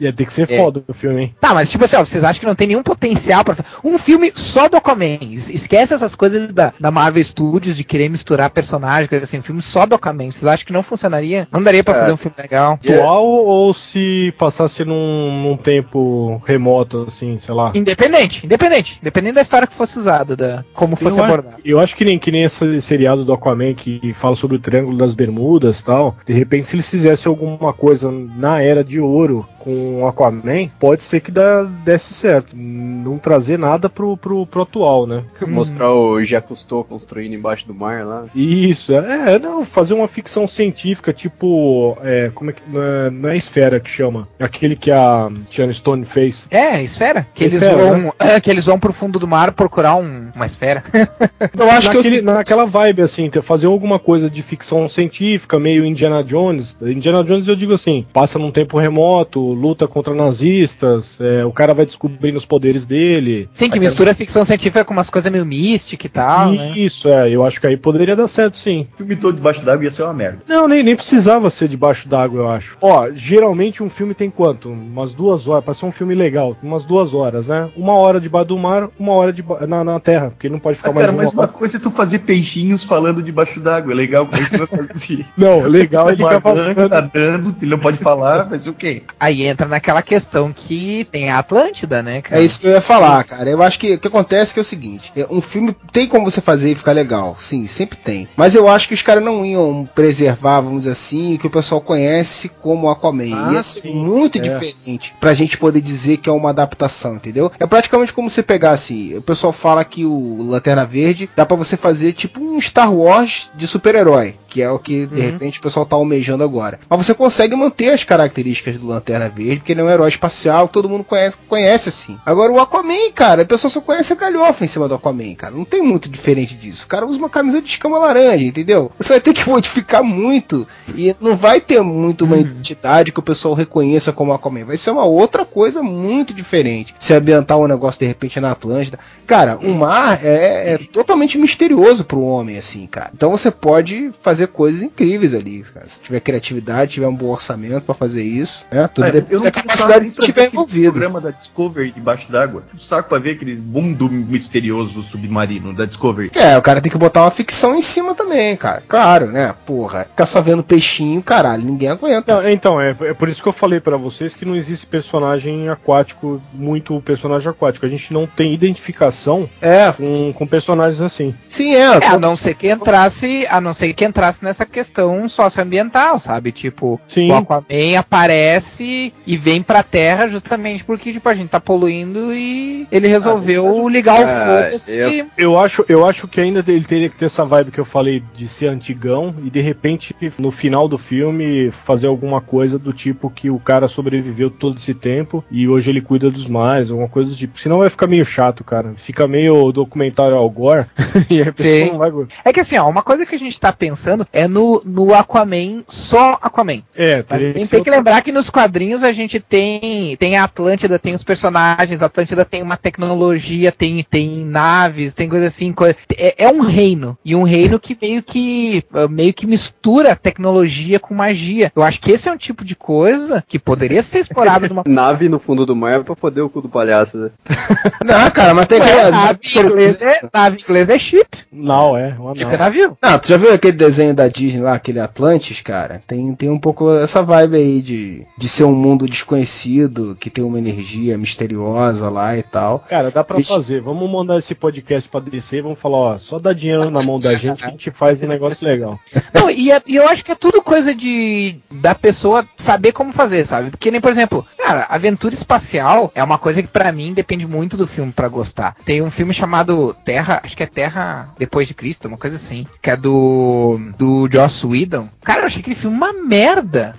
Ia ter que ser É. foda o filme, hein? Tá, mas tipo assim, ó, vocês acham que não tem nenhum potencial pra um filme só do Aquaman? Es- Esquece essas coisas da, da Marvel Studios de querer misturar personagens, coisa assim, um filme só do Aquaman. Vocês acham que não funcionaria? Não daria pra É. fazer um filme legal? Atual ou se passasse num, num tempo remoto, assim, sei lá. Independente, independente. Independente da história que fosse usada, da, como fosse eu, abordada. acho, eu acho que nem, que nem esse seriado do Aquaman que fala sobre o Triângulo das Bermudas e tal. De repente, se eles fizessem alguma coisa na Era de Ouro com o Aquaman, pode ser que dá, desse certo. Não trazer nada pro, pro, pro atual, né? Mostrar o Jacques Cousteau construindo embaixo do mar lá. Isso, é, não, fazer uma ficção científica, tipo, é, como é que, não é, não é esfera que chama, aquele que a Sharon Stone fez. É, esfera. Que eles, Esfera, vão, né? é, que eles vão pro fundo do mar procurar um- uma esfera. Eu acho que naquela vibe, assim, fazer alguma coisa de ficção científica, meio Indiana Jones. Indiana Jones, eu digo assim, passa num tempo remoto, luta contra nazistas, é, o cara vai descobrindo os poderes dele. Sim, que mistura ficção científica com umas coisas meio mística e tal, né? Isso, é, eu acho que aí poderia dar certo, sim. O filme todo debaixo d'água ia ser uma merda. Não, nem, nem precisava ser debaixo d'água, eu acho. Ó, geralmente um filme tem quanto? Umas duas horas, pra ser um filme legal, umas duas horas, né? Uma hora debaixo do mar, uma hora de na, na terra, porque não pode ficar Ah, mais cara, mas uma hora. coisa é tu fazer peixinhos falando debaixo d'água. É legal como você vai fazer. Não, legal é ele ficar Nadando, falando. nadando, ele não pode falar, mas o quê? Aí entra naquela questão que tem a Atlântida, né, cara? É isso que eu ia falar, cara. Eu acho que o que acontece é que é o seguinte: é, um filme tem como você fazer e ficar legal, sim, sempre tem. Mas eu acho que os caras não iam preservar, vamos dizer assim, o que o pessoal conhece como Aquaman. Ah, Ia ser sim, muito é. diferente pra gente poder dizer que é uma adaptação, entendeu? É praticamente como pegar assim: o pessoal fala que o Lanterna Verde dá pra você fazer tipo um Star Wars de super-herói, que é o que de Uhum. repente o pessoal tá almejando agora. Mas você consegue manter as características do Lanterna Verde, porque ele é um herói espacial que todo mundo conhece, conhece assim. Agora o Aquaman, cara, a pessoa só conhece a galhofa em cima do Aquaman, cara. Não tem muito diferente disso. O cara usa uma camisa de escama laranja, entendeu? Você vai ter que modificar muito e não vai ter muito uma identidade que o pessoal reconheça como Aquaman. Vai ser uma outra coisa muito diferente. Se ambientar um negócio de repente na Atlântida. Cara, o mar é, é totalmente misterioso pro homem, assim, cara. Então você pode fazer coisas incríveis ali, cara. Se tiver criatividade, tiver um bom orçamento pra fazer isso, né? Tudo Ah, depende da capacidade que tiver envolvido. programa da Discovery debaixo d'água. Um saco pra ver aquele mundo misterioso submarino da Discovery. É, o cara tem que botar uma ficção em cima também, cara. Claro, né? Porra, ficar só vendo peixinho, caralho, ninguém aguenta. Não, então, é, é por isso que eu falei pra vocês que não existe personagem aquático, muito personagem aquático. A gente não tem identificação É, com, com personagens assim. sim, é. É, a não ser que entrasse, a não ser que entrasse nessa questão socioambiental, sabe? Tipo, Sim. o Aquaman aparece e vem pra Terra justamente porque, tipo, a gente tá poluindo e ele resolveu ligar o Ah, foda-se. eu- Eu acho, eu acho que ainda ele teria que ter essa vibe que eu falei de ser antigão e de repente no final do filme fazer alguma coisa do tipo que o cara sobreviveu todo esse tempo e hoje ele cuida dos mais, alguma coisa do tipo. Senão vai ficar meio chato, cara. Fica meio documentário Al Gore e a pessoa Sim. não vai gostar. É que assim, ó, uma coisa que a gente tá pensando é no, no Aquaman, só Aquaman. É, teria Tem, que tem que lembrar que nos quadrinhos a gente tem tem a Atlântida, tem os personagens, a Atlântida tem uma tecnologia, tem, tem naves, tem coisa assim, coisa, é, é um reino e um reino que meio que ah, meio que mistura tecnologia com magia. Eu acho que esse é um tipo de coisa que poderia ser explorado numa Nave no fundo do mar pra foder o cu do palhaço, né? Não, cara, mas tem aquela. nave inglesa é, nave inglesa é chip, Não, é, uma chip não. é navio. Não, tu já viu aquele desenho da Disney lá, aquele Atlantis, cara? Tem, tem um pouco essa vibe aí de, de ser um mundo desconhecido, que tem uma energia misteriosa lá e tal. Cara, dá pra Ixi. fazer. Vamos mandar esse podcast pra descer, vamos falar, ó, só dá dinheiro na mão da gente que a gente faz um negócio legal. Não, e, é- e eu acho que é tudo coisa de da pessoa saber como fazer, sabe? Porque nem, por exemplo, cara, aventura espacial é uma coisa que pra mim depende muito do filme pra gostar. Tem um filme chamado Terra, acho que é Terra Depois de Cristo, uma coisa assim, que é do do Joss Whedon. Cara, eu achei aquele filme uma merda.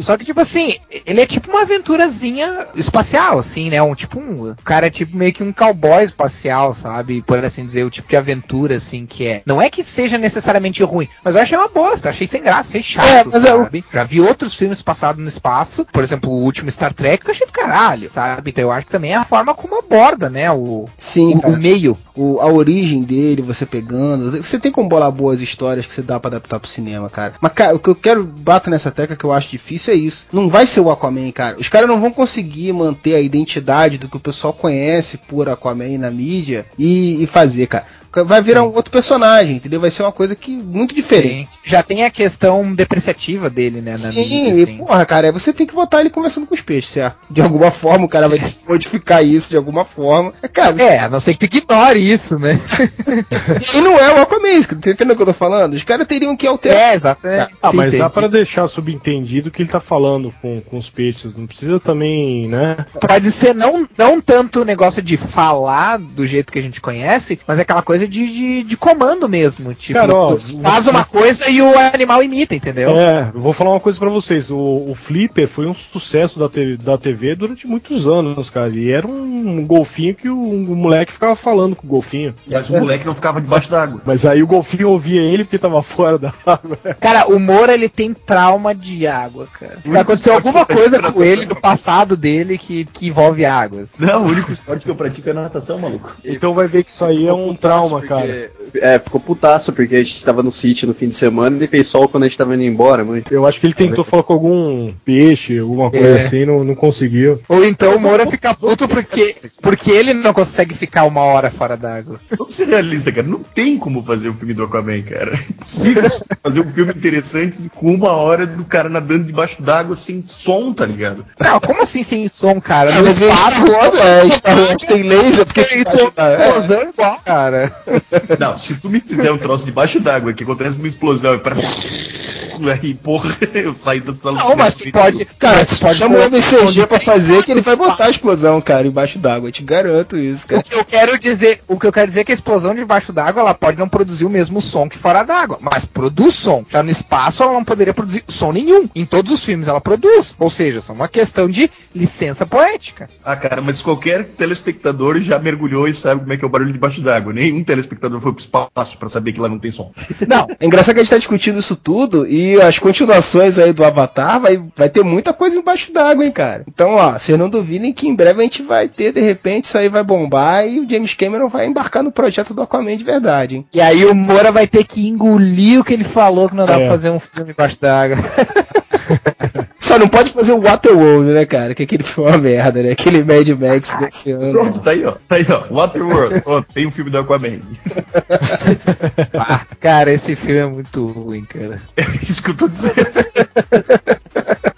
Só que tipo assim, ele é tipo uma aventurazinha espacial, assim, né? Um tipo um o cara é tipo meio que um cowboy espacial, sabe? Por assim dizer, o tipo de aventura assim que é. Não é que seja necessariamente ruim, mas eu achei uma bosta, achei sem graça, achei chato, É, é sabe? Já vi outros filmes passados no espaço, por exemplo, o último Star Trek, que eu achei do caralho, sabe? Então eu acho que também é a forma como aborda, né, o Sim, o, o meio. o- a origem dele, você pegando. Você tem como bolar boas histórias que você dá pra adaptar pro cinema, cara. Mas, cara, o que eu quero bater nessa tecla que eu acho difícil é isso. Não vai ser o Aquaman, cara. Os caras não vão conseguir manter a identidade do que o pessoal conhece por Aquaman na mídia e, e fazer, cara. Vai virar um outro personagem, entendeu? Vai ser uma coisa que muito diferente. Sim. Já tem a questão depreciativa dele, né, na Sim, mídia, e, assim. porra, cara, você tem que botar ele conversando com os peixes, certo? De alguma forma o cara vai modificar isso de alguma forma. É, cara, É, a não ser que tu ignore isso, né? e não é o Aquaman, tá entendendo o que eu tô falando? Os caras teriam que alterar. É, exatamente. Ah, Sim, mas dá entendi. pra deixar subentendido que ele tá falando com, com os peixes. Não precisa também, né? Pode ser não, não tanto o negócio de falar do jeito que a gente conhece, mas é aquela coisa coisa de, de, de comando mesmo. Tipo, Cara, ó, tu faz uma coisa e o animal imita, entendeu? É, eu vou falar uma coisa pra vocês. O, o Flipper foi um sucesso da, te- da TV durante muitos anos, cara. E era um golfinho que o, o moleque ficava falando com o golfinho. Mas o moleque não ficava debaixo d'água. Mas aí o golfinho ouvia ele porque tava fora da água. Cara, o Moura ele tem trauma de água, cara. Vai acontecer alguma coisa com ele do passado dele que, que envolve águas. Não, o único esporte que eu pratico é natação, maluco. Então vai ver que isso aí é um Ficou putaço cara. porque- É, ficou putaço porque a gente tava no sítio no fim de semana e fez sol quando a gente tava indo embora, mano. Eu acho que ele tentou falar com algum peixe, alguma coisa É. assim, não, não conseguiu. Ou então o Moura fica puto porque, porque ele não consegue ficar uma hora fora d'água. Vamos ser realistas, cara. Não tem como fazer o filme do Aquaman, cara. É impossível fazer um filme interessante com uma hora do cara nadando debaixo d'água sem som, tá ligado? Não, como assim sem som, cara? É Star Wars, é, Star Wars tem laser, porque da- é. explosão igual, cara. Não, se tu me fizer um troço debaixo d'água que acontece uma explosão e para. Aí, porra, eu saio da sala Não, mas tu pode. Cara, tu se chama o MCG pra fazer que ele vai botar a explosão, cara, embaixo d'água. Eu te garanto isso, cara. O que eu quero dizer, o que eu quero dizer é que a explosão debaixo d'água ela pode não produzir o mesmo som que fora d'água, mas produz som. Já no espaço ela não poderia produzir som nenhum. Em todos os filmes ela produz. Ou seja, são uma questão de licença poética. Ah, cara, mas qualquer telespectador já mergulhou e sabe como é que é o barulho debaixo d'água. Nenhum telespectador foi pro espaço pra saber que lá não tem som. Não, É engraçado que a gente tá discutindo isso tudo e as continuações aí do Avatar vai, vai ter muita coisa embaixo d'água, hein, cara. Então, ó, vocês não duvidem que em breve a gente vai ter, de repente, isso aí vai bombar e o James Cameron vai embarcar no projeto do Aquaman de verdade, hein. E aí o Moura vai ter que engolir o que ele falou que não dá É. pra fazer um filme embaixo d'água. Só não pode fazer o Waterworld, né, cara? Que aquele foi uma merda, né? Aquele Mad Max desse ano. Pronto, tá aí, ó. Tá aí, ó. Waterworld. Pronto, tem um filme do Aquaman. Ah, cara, esse filme é muito ruim, cara. É isso que eu tô dizendo.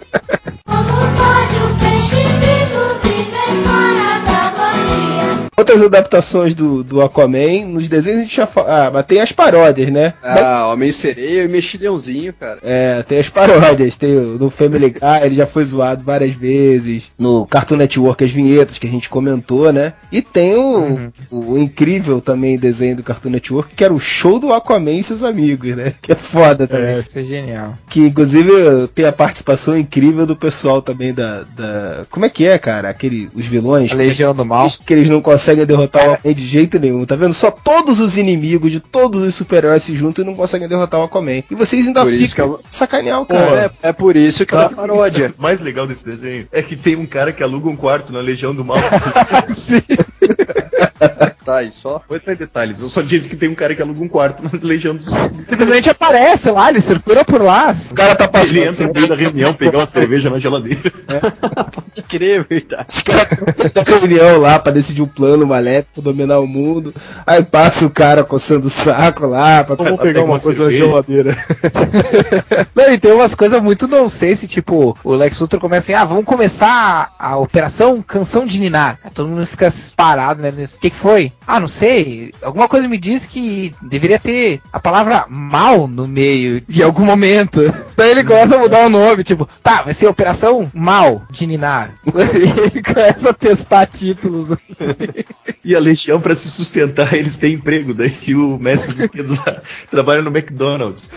Outras adaptações do, do Aquaman, nos desenhos a gente já fala. Ah, mas tem as paródias, né? Mas- Ah, Homem Sereia e Mexilhãozinho, cara. É, tem as paródias, tem o, no Family Guy, ele já foi zoado várias vezes, no Cartoon Network as vinhetas que a gente comentou, né? E tem o, o, incrível também desenho do Cartoon Network, que era o show do Aquaman e seus amigos, né? Que é foda também. Isso é genial. Que inclusive tem a participação incrível do pessoal também da. da como é que é, cara? Aquele, os vilões. A Legião do Mal. Que eles não conseguem derrotar o Aquaman de jeito nenhum, tá vendo? Só todos os inimigos de todos os super-heróis se juntam e não conseguem derrotar o Aquaman. E vocês ainda Por ficam que sacanear o cara. é, é por isso que é Sabe uma paródia. o mais legal desse desenho é que tem um cara que aluga um quarto na Legião do Mal. Tá, e só? Vou entrar em detalhes. Eu só disse que tem um cara que aluga um quarto na Legião do Simplesmente aparece lá, ele circula por lá. O cara tá Ele passando. entra no meio da reunião, pegar uma cerveja na geladeira. Pode crer, é verdade. Os caras da reunião lá pra decidir um plano maléfico, dominar o mundo. Aí passa o cara coçando o saco lá. Pra... Vamos Pega pegar uma uma coisa na cerveja. geladeira. Não, e tem umas coisas muito nonsense, tipo, o Lex Luthor começa assim, ah, vamos começar a, operação Canção de Ninar. Aí todo mundo fica parado, né? O que, que foi? Ah, não sei. Alguma coisa me diz que deveria ter a palavra mal no meio de algum momento. Daí ele começa a mudar o nome, tipo, tá, vai ser Operação Mal de Ninar. E ele começa a testar títulos. assim. E a Legião, pra se sustentar, eles têm emprego. Daí o mestre lá trabalha no McDonald's.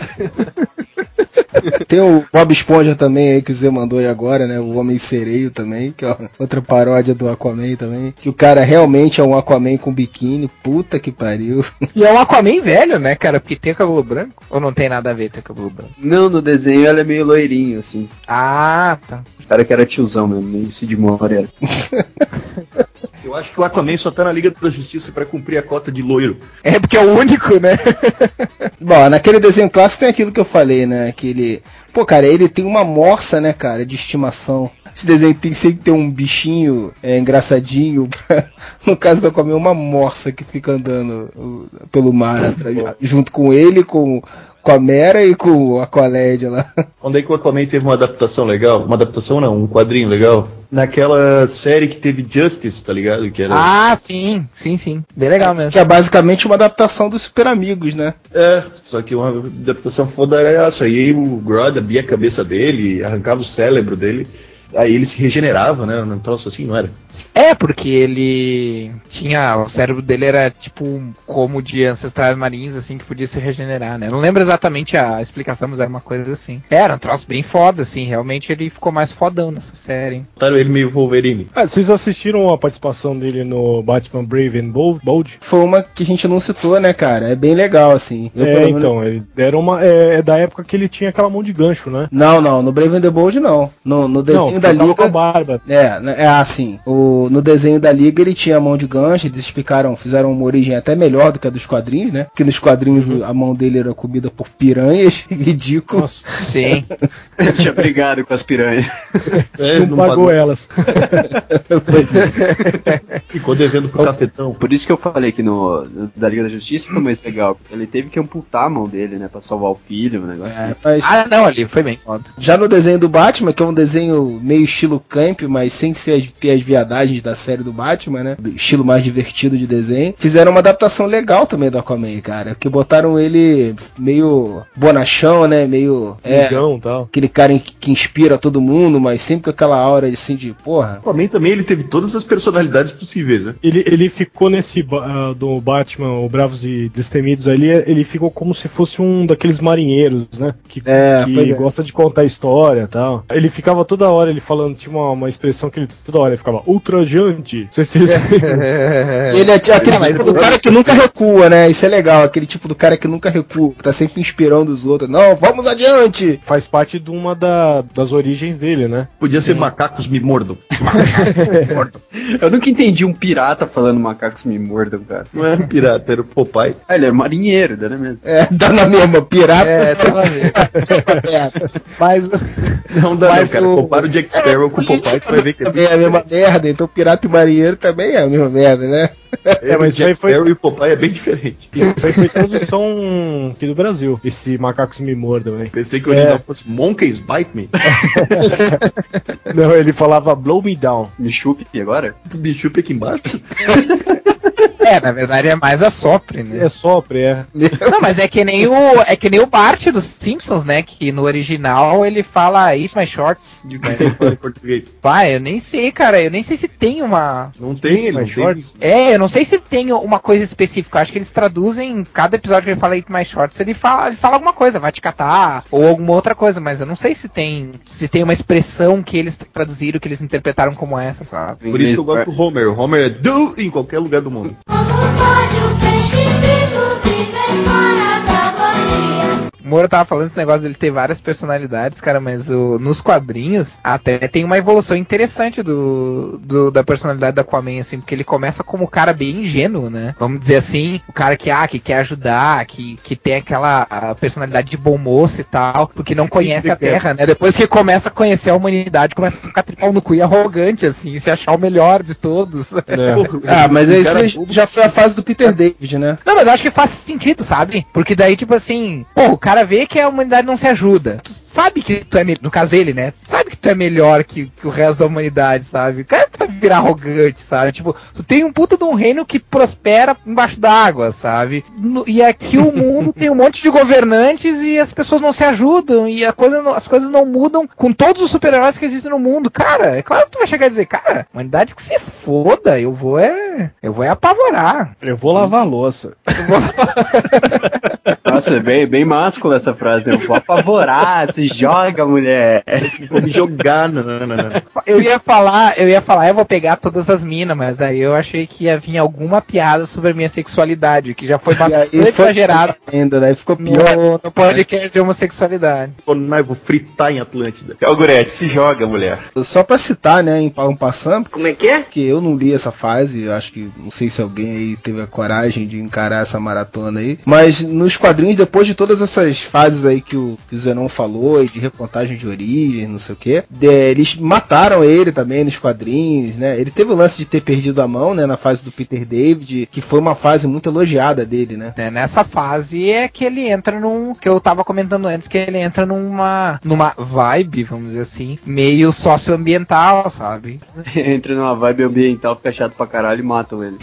Tem o Bob Esponja também aí que o Zé mandou aí agora, né? O Homem Sereio também, que é outra paródia do Aquaman também. Que o cara realmente é um Aquaman com biquíni. Puta que pariu. E é um Aquaman velho, né, cara? Porque tem o cabelo branco. Ou não tem nada a ver ter cabelo branco? Não, no desenho ela é meio loirinho, assim. Ah, tá. O cara que era tiozão mesmo, meio Cid Moreira. Eu acho que o Aquaman só tá na Liga da Justiça pra cumprir a cota de loiro. É porque é o único, né? Bom, naquele desenho clássico tem aquilo que eu falei, né? Que ele. Pô, cara, ele tem uma morsa, né, cara, de estimação. Esse desenho tem sempre ter um bichinho é, engraçadinho. no caso do Aquaman, uma morsa que fica andando uh, pelo mar, junto com ele, com, com a Mera e com o Aqualed lá. Onde é que o Aquaman teve uma adaptação legal? Uma adaptação não, um quadrinho legal? Naquela série que teve Justice, tá ligado? Que era... Ah, sim, sim, sim. Bem legal mesmo. Que é basicamente uma adaptação dos Super Amigos, né? É, só que uma adaptação foda era essa. E aí o Grodd abria a cabeça dele, arrancava o cérebro dele. Aí ele se regenerava, né? Um troço assim, não era? É, porque ele tinha. O cérebro dele era tipo como de ancestrais marinhos, assim, que podia se regenerar, né? Eu não lembro exatamente a explicação, mas era uma coisa assim. Era um troço bem foda, assim. Realmente ele ficou mais fodão nessa série. hein? Ele meio Wolverine. Ah, vocês assistiram a participação dele no Batman Brave and Bold? Foi uma que a gente não citou, né, cara? É bem legal, assim. Eu, é, pelo menos- então, ele deram uma. É, é da época que ele tinha aquela mão de gancho, né? Não, não, no Brave and the Bold não. No, no desenho não, da ele tava com a Liga. barba. É, né, é assim. O, no desenho da Liga ele tinha a mão de gancho, eles explicaram, fizeram uma origem até melhor do que a dos quadrinhos, né? Porque nos quadrinhos o- a mão dele era comida por piranhas, ridículo. Nossa, Sim. Tinha brigado com as piranhas. É, não, pagou elas. Pois é. Ficou devendo pro cafetão. Por isso que eu falei que no da Liga da Justiça foi mais legal. Ele teve que amputar a mão dele, né? Pra salvar o filho, um negócio É, assim. mas Ah, não, ali foi bem foda. já no desenho do Batman, que é um desenho meio estilo camp, mas sem ser ter as viadagens da série do Batman, né? Do estilo mais divertido de desenho. Fizeram uma adaptação legal também do Aquaman, cara. Que botaram ele meio bonachão, né? Meio. É, Migão e tal. aquele cara que, inspira todo mundo, mas sempre com aquela aura assim de, porra. Aquaman também ele teve todas as personalidades possíveis, né? Ele, ele ficou nesse ba- ah, do Batman, o Bravos e Destemidos ali, ele ficou como se fosse um daqueles marinheiros, né? Que, É, que é. gosta de contar história e tal. Ele ficava toda hora, ele falando, tinha uma, uma expressão que ele toda hora ele ficava ultrajante. Não sei se vocês ele é t- aquele É, mas tipo do cara que nunca recua, né? Isso é legal, aquele tipo do cara que nunca recua, que tá sempre inspirando os outros. Não, vamos adiante! Faz parte de uma da- das origens dele, né? Podia ser macacos me mordam. Eu nunca entendi um pirata falando macacos me mordam, cara. Não era um pirata, era o Popeye. Ah, ele é marinheiro, né mesmo? É, dá na mesma, pirata. É, tá na ver. É, Mas. Não dá não, Mas cara. o- Compara o Jack Sparrow com o Popeye, você vai ver que é também é a mesma merda, então pirata e marinheiro também é a mesma merda, né? É, mas isso aí Jack foi- Sparrow e Popeye é bem diferente. Isso aí foi tradução aqui do Brasil, esse Macacos Me Mordam, hein? Pensei que o original É. fosse Monkeys Bite Me. Não, ele falava Blow Me Down. Me chupe agora? Do bicho aqui embaixo. É, na verdade é mais a sopre, né? É sopre, é. Não, mas é que nem o é que nem o Bart dos Simpsons, né? Que no original ele fala Eat My Shorts. De em português. Pai, eu nem sei, cara. Eu nem sei se tem uma. Não tem, ele não My tem. Shorts? É, eu não sei se tem uma coisa específica. Eu acho que eles traduzem em cada episódio que ele fala Eat My Shorts, ele fala, ele fala alguma coisa, vai te catar, ou alguma outra coisa, mas eu não sei se tem se tem uma expressão que eles traduziram, que eles interpretaram como essa, sabe? Por isso que eu gosto do Homer. O Homer é do em qualquer lugar do mundo. O Moro tava falando esse negócio dele ter várias personalidades, cara, mas o- nos quadrinhos até tem uma evolução interessante do, do- da personalidade da Aquaman, assim, porque ele começa como um cara bem ingênuo, né? Vamos dizer assim, o cara que, ah, que quer ajudar, que, que tem aquela personalidade de bom moço e tal, porque não conhece a Terra, né? Depois que começa a conhecer a humanidade, começa a ficar tripão no cu e arrogante, assim, se achar o melhor de todos. Ah, mas isso já foi a fase do Peter David, né? Não, mas eu acho que faz sentido, sabe? Porque daí, tipo assim, pô, o cara vê que a humanidade não se ajuda. Tu sabe que tu é, no caso ele, né? Sabe que tu é melhor que, que o resto da humanidade, sabe? Cara virar arrogante, sabe? Tipo, tu tem um puta de um reino que prospera embaixo d'água, sabe? No- e aqui o mundo tem um monte de governantes e as pessoas não se ajudam e a coisa as coisas não mudam com todos os super-heróis que existem no mundo. Cara, é claro que tu vai chegar e dizer, cara, humanidade que se foda, eu vou é. Eu vou é apavorar. Eu vou lavar a louça. Nossa, é bem, bem másculo essa frase, né? Eu vou apavorar, se joga, mulher. Vou me jogar. Não, não, não, não. Eu ia falar, eu ia falar, eu vou pegar todas as minas, mas aí eu achei que ia vir alguma piada sobre a minha sexualidade, que já foi bastante E foi exagerado ainda, daí ficou pior. no, no podcast de homossexualidade. Eu vou fritar em Atlântida. É o Gurete, se joga, mulher. Só pra citar, né, em um passando, Como é que é? porque eu não li essa fase, eu acho que não sei se alguém aí teve a coragem de encarar essa maratona aí, mas nos quadrinhos, depois de todas essas fases aí que o, que o Zenon falou, e de recontagem de origem, não sei o que, eles mataram ele também nos quadrinhos, né, ele teve o lance de ter perdido a mão, né, na fase do Peter David, que foi uma fase muito elogiada dele, né. né? Nessa fase é que ele entra num. que eu tava comentando antes, que ele entra numa. numa vibe, vamos dizer assim, meio socioambiental, sabe? Entra numa vibe ambiental, fica chato pra caralho e matam ele.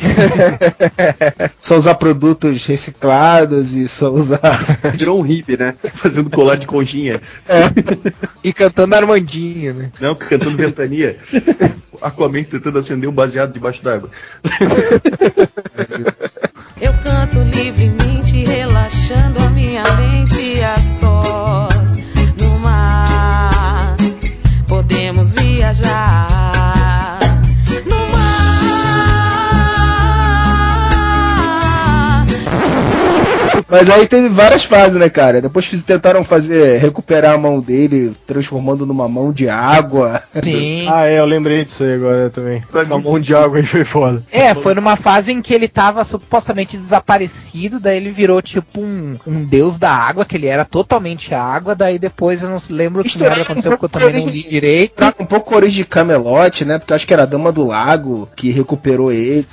Só usar produtos reciclados e só usar. Virou um hippie, né? Fazendo colar de conchinha. E cantando Armandinho, né? Não, cantando ventania. Aquaman tentando acender um baseado debaixo d'água. Eu canto livremente, relaxando a minha mente a sós no mar. Podemos viajar Mas aí teve várias fases, né, cara? Depois fiz- tentaram fazer, recuperar a mão dele, transformando numa mão de água. Sim. Ah, é, eu lembrei disso aí agora também. Essa mão de água aí foi foda. É, foi numa fase em que ele tava supostamente desaparecido, daí ele virou tipo um, um deus da água, que ele era totalmente água, daí depois eu não lembro o que merda aconteceu, porque eu também não de- li direito. Tá um pouco origem de Camelot, né? Porque eu acho que era a Dama do Lago que recuperou ele.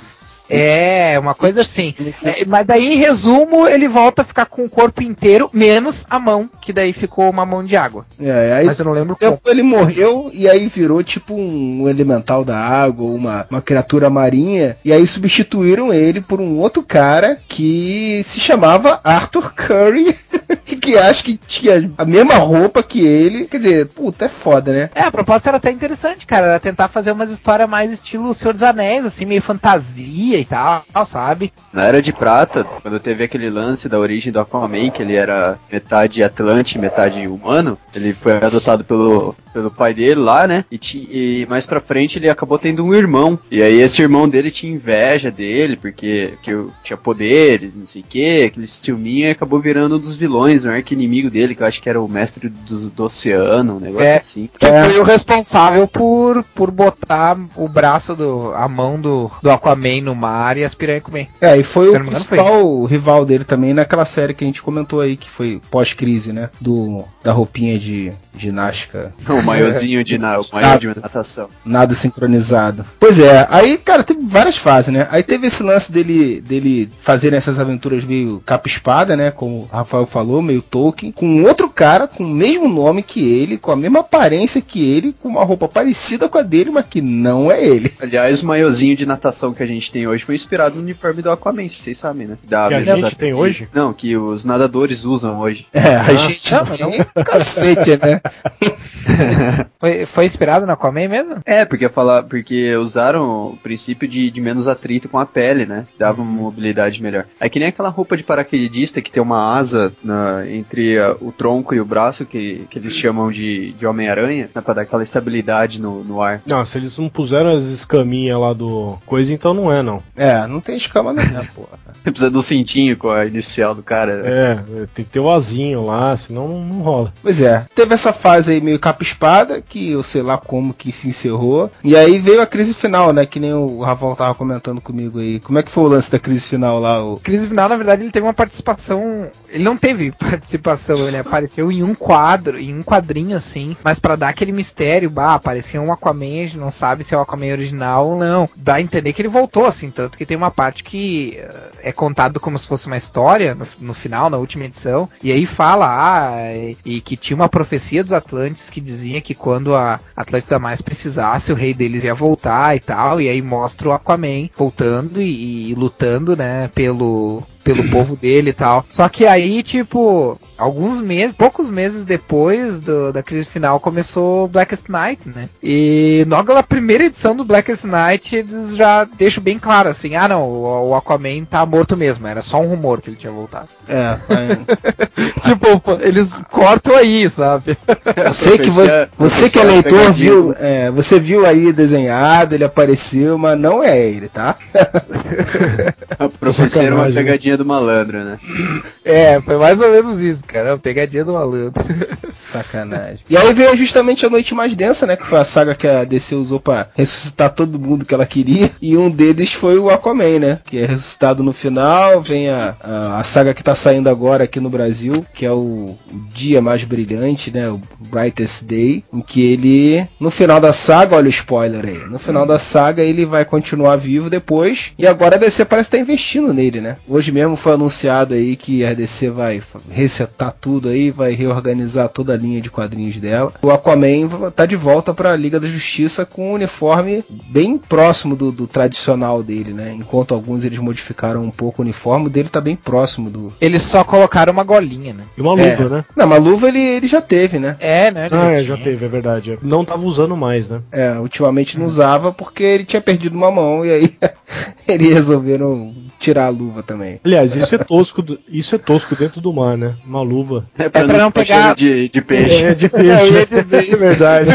É, uma coisa assim. É, mas daí, em resumo, ele volta a ficar com o corpo inteiro, menos a mão, que daí ficou uma mão de água. É, aí Mas eu não lembro tempo ele morreu e aí virou tipo um elemental da água, uma, uma criatura marinha. E aí substituíram ele por um outro cara que se chamava Arthur Curry, que acho que tinha a mesma roupa que ele. Quer dizer, puta, é foda, né? É, a proposta era até interessante, cara. Era tentar fazer umas histórias mais estilo Senhor dos Anéis, assim, meio fantasia e tal, sabe? Na Era de Prata, quando teve aquele lance da origem do Aquaman, que ele era metade Atlante, metade humano, ele foi adotado pelo, pelo pai dele lá, né? E, ti- e mais pra frente ele acabou tendo um irmão. E aí esse irmão dele tinha inveja dele, porque que eu tinha poderes, não sei o que, aquele ciúminho e acabou virando um dos vilões, um arco-inimigo dele, que eu acho que era o mestre do, do oceano, um negócio É. assim. Que foi o responsável por, por botar o braço do. a mão do, do Aquaman no mar e as piranhas comer. É, e foi o engano, foi. principal rival dele também naquela série que a gente comentou aí, que foi pós-crise, né? Do, da roupinha de ginástica. O maiozinho de, na, o maior de natação. Nada sincronizado. Pois é, aí, cara, teve várias fases, né? Aí teve esse lance dele, dele fazerem essas aventuras meio capa-espada, né? Como o Rafael falou, meio Tolkien, com outro cara com o mesmo nome que ele, com a mesma aparência que ele, com uma roupa parecida com a dele, mas que não é ele. Aliás, o maiozinho de natação que a gente tem hoje foi inspirado no uniforme do Aquaman, vocês sabem, né? Da Que a gente tem hoje? Não, que os nadadores usam hoje. É, a gente não, não, não. tem cacete, né? Foi, foi inspirado no Aquaman mesmo? É, porque falar, porque usaram o princípio de, de menos atrito com a pele, né? Dava uma mobilidade melhor. É que nem aquela roupa de paraquedista que tem uma asa na- entre a- o tronco e o braço que, que eles chamam de, de Homem-Aranha, né, pra dar aquela estabilidade no, no ar. Não, se eles não puseram as escaminhas lá do coisa, então não é, não. É, não tem escama não, né, porra. Precisa do cintinho com a inicial do cara. né? É, tem que ter o azinho lá, senão não, não rola. Pois é, teve essa fase aí meio capa-espada, que eu sei lá como que se encerrou. E aí veio a crise final, né? Que nem o Rafael tava comentando comigo aí. Como é que foi o lance da crise final lá? O... Crise final, na verdade, ele teve uma participação. Ele não teve participação, ele apareceu em um quadro, em um quadrinho assim, mas pra dar aquele mistério, bah, apareceu um Aquaman, a gente não sabe se é o Aquaman original ou não. Dá a entender que ele voltou, assim, tanto que tem uma parte que eh, é contado como se fosse uma história no, no final, na última edição, e aí fala, ah, e, e que tinha uma profecia dos Atlantes que dizia que quando a Atlântida mais precisasse, o rei deles ia voltar e tal, e aí mostra o Aquaman voltando e, e lutando, né, pelo pelo povo dele e tal. Só que aí, tipo, alguns meses, poucos meses depois do- da crise final, começou Blackest Night, né? E logo na primeira edição do Blackest Night, eles já deixam bem claro assim: ah, não, o, o Aquaman tá morto mesmo, era só um rumor que ele tinha voltado. É, aí- tipo, eles cortam aí, sabe? eu sei que você, você que é leitor viu, é, você viu aí desenhado, ele apareceu, mas não é ele, tá? A profecia era uma né? Pegadinha do malandro, né? É, foi mais ou menos isso, cara. Uma pegadinha do malandro. Sacanagem. E aí veio justamente a noite mais densa, né? Que foi a saga que a DC usou pra ressuscitar todo mundo que ela queria. E um deles foi o Aquaman, né? Que é ressuscitado no final. Vem a, a, a saga que tá saindo agora aqui no Brasil, que é o, o Dia Mais Brilhante, né? O Brightest Day. Em que ele, no final da saga, olha o spoiler aí. No final da saga, ele vai continuar vivo depois. E agora a DC parece estar investindo investindo nele, né? Hoje mesmo foi anunciado aí que a DC vai resetar tudo aí, vai reorganizar toda a linha de quadrinhos dela. O Aquaman tá de volta para a Liga da Justiça com um uniforme bem próximo do, do, tradicional dele, né? Enquanto alguns eles modificaram um pouco o uniforme, dele tá bem próximo do. Eles só colocaram uma golinha, né? E uma luva, É. né? Não, mas luva ele, ele já teve, né? É, né? Ah, é, Ele já teve, é verdade. Não tava usando mais, né? É, ultimamente não usava porque ele tinha perdido uma mão e aí eles resolveram tirar a luva também. Aliás, isso é tosco, isso é tosco dentro do mar, né? Uma luva. É pra não ficar pegar- de, de peixe. É de peixe. Eu ia dizer isso. É verdade.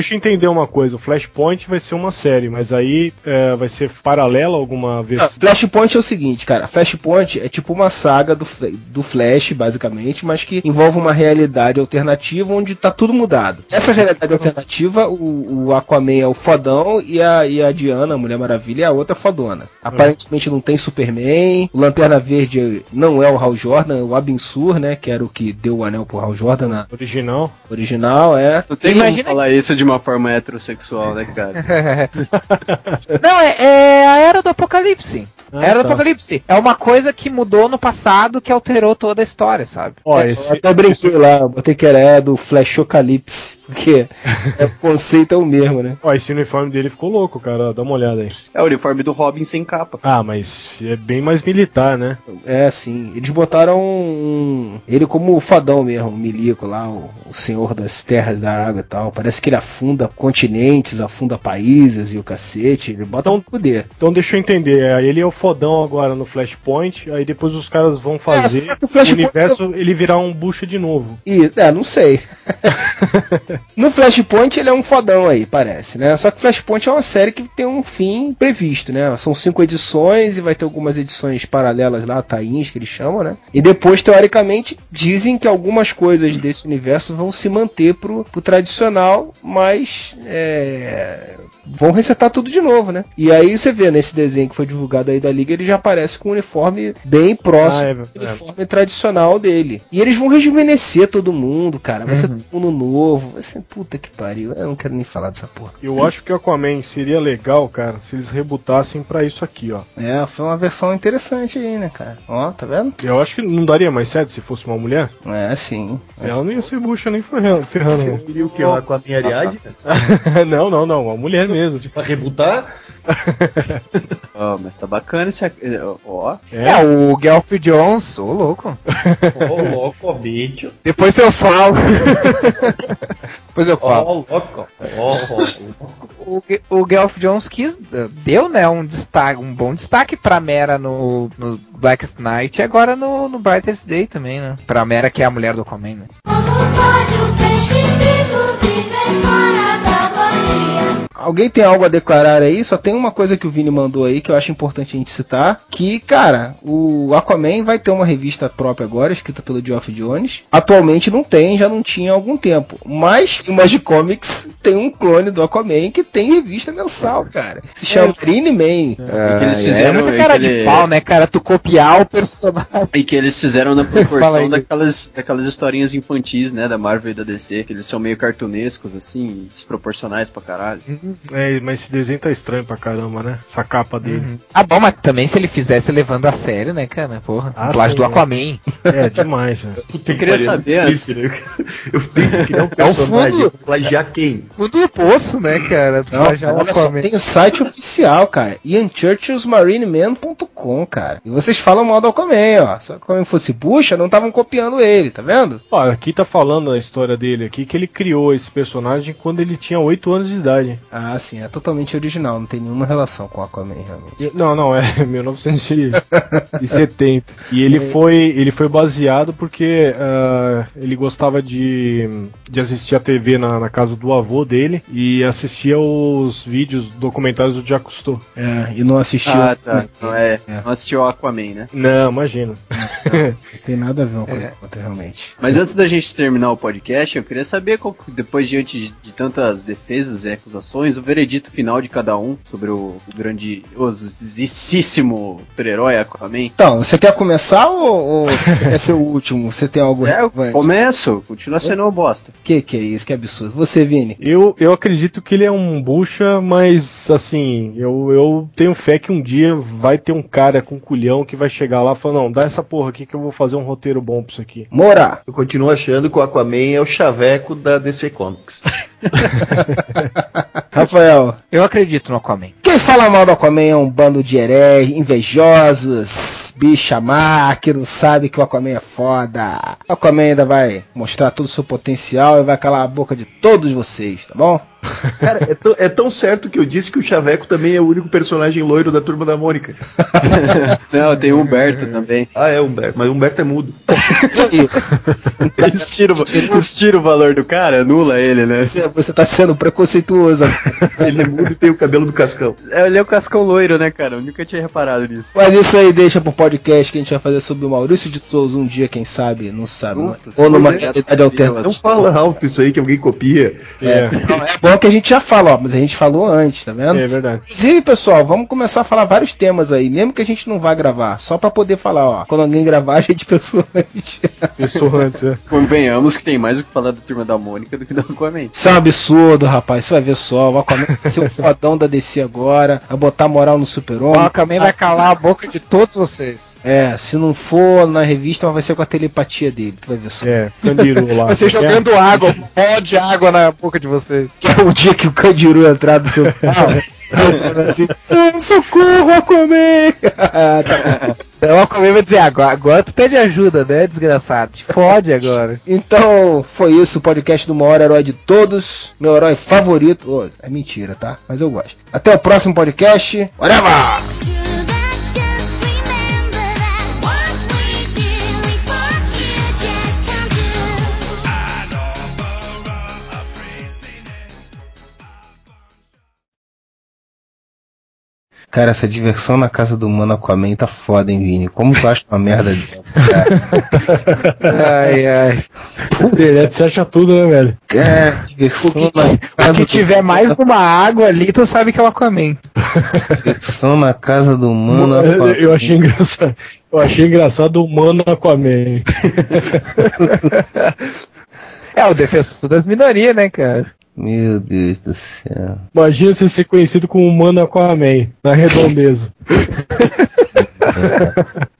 Deixa eu entender uma coisa, o Flashpoint vai ser uma série, mas aí é, vai ser paralela alguma vez. Ah, Flashpoint é o seguinte, cara. Flashpoint é tipo uma saga do, do Flash, basicamente, mas que envolve uma realidade alternativa onde tá tudo mudado. Essa realidade alternativa, o, o Aquaman é o fodão e a, e a Diana, a Mulher Maravilha, é a outra fodona. Aparentemente não tem Superman, o Lanterna Verde não é o Hal Jordan, é o Abin-Sur, né? Que era o que deu o anel pro Hal Jordan na Original. original, é. Não tem Imagina- como falar isso de uma forma heterossexual, né, cara? Não, é, é a era do apocalipse. Ah, era do tá. apocalipse. É uma coisa que mudou no passado que alterou toda a história, sabe? Ó, É, esse, eu até brinquei lá, botei que era do Flashocalipse, porque é, o conceito é o mesmo, né? ó, esse uniforme dele ficou louco, cara. Dá uma olhada aí. É o uniforme do Robin sem capa. Ah, mas é bem mais militar, né? É, sim. Eles botaram um, ele como o fadão mesmo, o milico lá, o, o senhor das terras da água e tal. Parece que ele afunda continentes, afunda países e o cacete. Ele bota um poder. Então deixa eu entender, ele é o fodão agora no Flashpoint, aí depois os caras vão fazer que o o universo ele virar um bucha de novo. E, é, não sei. no Flashpoint ele é um fodão aí, parece, né? Só que Flashpoint é uma série que tem um fim previsto, né? São cinco edições e vai ter algumas edições paralelas lá, tains que eles chamam, né? E depois, teoricamente, dizem que algumas coisas desse universo vão se manter pro, pro tradicional, mas é, vão resetar tudo de novo, né? E aí você vê nesse desenho que foi divulgado aí da Liga, ele já aparece com um uniforme bem próximo Ah, é, do é. uniforme tradicional dele. E eles vão rejuvenescer todo mundo, cara. Vai ser todo mundo novo. Vai ser puta que pariu. Eu não quero nem falar dessa porra. Eu acho que o Aquaman seria legal, cara, se eles rebutassem pra isso aqui, ó. É, foi uma versão interessante aí, né, cara? Ó, tá vendo? Eu acho que não daria mais certo se fosse uma mulher. É, sim. Ela não ia ser bucha nem ferrando. ferrando. Seria o que? Uma com a minha Ariadne? não, não, não, uma mulher mesmo. Pra rebutar? Ó, mas tá bacana esse. Ó, É, o Gelf Jones, ô louco. Ô, louco, bicho. Depois eu falo. Depois eu Ó, falo. louco. Ó, louco. O, o Gelf Jones quis, deu, né, um destaque, um bom destaque pra Mera no, no Blackest Night e agora no, no Brightest Day também, né? Pra Mera que é a mulher do Aquaman, né? Alguém tem algo a declarar aí? Só tem uma coisa que o Vini mandou aí que eu acho importante a gente citar. Que, cara, o Aquaman vai ter uma revista própria agora, escrita pelo Geoff Jones. Atualmente não tem, já não tinha há algum tempo. Mas o Magic Comics tem um clone do Aquaman que tem revista mensal, cara. Se chama Green Man. E que eles é fizeram muita e cara que de ele- pau, né, cara? Tu copiar o personagem. E que eles fizeram na proporção daquelas, daquelas historinhas infantis, né, da Marvel e da DC, que eles são meio cartunescos, assim, desproporcionais pra caralho. É, mas esse desenho tá estranho pra caramba, né? Essa capa dele. Ah, bom, mas também se ele fizesse levando a sério, né, cara? Porra, Ah, plágio do né? Aquaman. É, demais, né? Puta Eu queria pariu, saber, é né? Eu tenho que criar um É o personagem. fundo. Plagiar quem? Fundo do poço, né, cara? Não, olha só, tem o site oficial, cara. IanChurchillsMarineman.com, cara. E vocês falam mal do Aquaman, ó. Se o Aquaman fosse bucha, não estavam copiando ele, tá vendo? Ó, aqui tá falando a história dele aqui, que ele criou esse personagem quando ele tinha 8 anos de idade. Ah, sim, é totalmente original, não tem nenhuma relação com o Aquaman, realmente. Não, não, é 1970. E ele foi, ele foi baseado porque ah, ele gostava de, de assistir a TV na, na casa do avô dele e assistia os vídeos documentários do Jacques Cousteau. É, e não assistiu. Ah, tá. Não, é, É. não assistiu Aquaman, né? Não, imagina. Não tem nada a ver uma coisa com a outra, realmente. Mas antes da gente terminar o podcast, eu queria saber, qual- depois diante de, de tantas defesas e acusações o veredito final de cada um sobre o grandiosíssimo super-herói Aquaman. Então, você quer começar ou, ou você quer ser o último? Você tem algo É, relevante? começo, continua sendo uma bosta. Que que é isso? Que absurdo. Você, Vini? Eu, eu acredito que ele é um bucha, mas assim, eu, eu tenho fé que um dia vai ter um cara com culhão que vai chegar lá e falar, não, dá essa porra aqui que eu vou fazer um roteiro bom pra isso aqui. Mora! Eu continuo achando que o Aquaman é o chaveco da DC Comics. Rafael. Eu acredito no Aquaman. Quem fala mal do Aquaman é um bando de heréis, invejosos, bicha má, que não sabe que o Aquaman é foda. O Aquaman ainda vai mostrar todo o seu potencial e vai calar a boca de todos vocês, tá bom? Cara, é, tão- é tão certo que eu disse que o Chaveco também é o único personagem loiro da turma da Mônica. Não, tem o Humberto também. Ah, é o Humberto, mas o Humberto é mudo. Eles tiram o valor do cara, anula ele, né? Você, você tá sendo preconceituoso. Ele é mudo e tem o cabelo do Cascão. É, Ele é o cascão loiro, né, cara? Eu nunca tinha reparado nisso. Mas isso aí deixa pro podcast que a gente vai fazer sobre o Maurício de Souza um dia, quem sabe, não sabe. né? Puta, Ou numa realidade alternativa. Não fala alto isso aí que alguém copia. É. Não, é bom que a gente já fala, ó, mas a gente falou antes, tá vendo? É verdade. Inclusive, pessoal, vamos começar a falar vários temas aí, mesmo que a gente não vá gravar, só pra poder falar, ó. Quando alguém gravar, a gente pensou antes. Pensou antes, é. Convenhamos que tem mais o que falar da turma da Mônica do que do Aquaman. Isso é um absurdo, rapaz. Você vai ver só. O Aquaman vai ser o fodão da DC agora. Vai botar moral no O super-homem. Aquaman vai calar a boca de todos vocês. É, se não for na revista, mas vai ser com a telepatia dele. Tu vai ver só. É, Candiru lá. Vai ser Quer? jogando água, pó de água na boca de vocês. Que é o dia que o Candiru entrar no seu carro. Assim, "Ah, socorro, Aquaman! Tá Então o Aquaman vai dizer, agora, agora tu pede ajuda, né, desgraçado? Te fode agora. Então, foi isso o podcast do maior herói de todos. Meu herói favorito. Ô, é mentira, tá? Mas eu gosto. Até o próximo podcast. Whatever! Cara, essa diversão na casa do Mano Aquaman tá foda, hein, Vini? Como tu acha uma merda dessa, cara? Ai, ai. Internet você acha tudo, né, velho? Cara, diversão na O casa que do tiver mais numa água ali, tu sabe que é o Aquaman. Diversão na casa do Mano Aquaman. eu achei engraçado. Eu achei engraçado o Mano Aquaman. É o defensor das minorias, né, cara? Meu Deus do céu. Imagina você ser conhecido como o Mano Aquaman, na redondeza.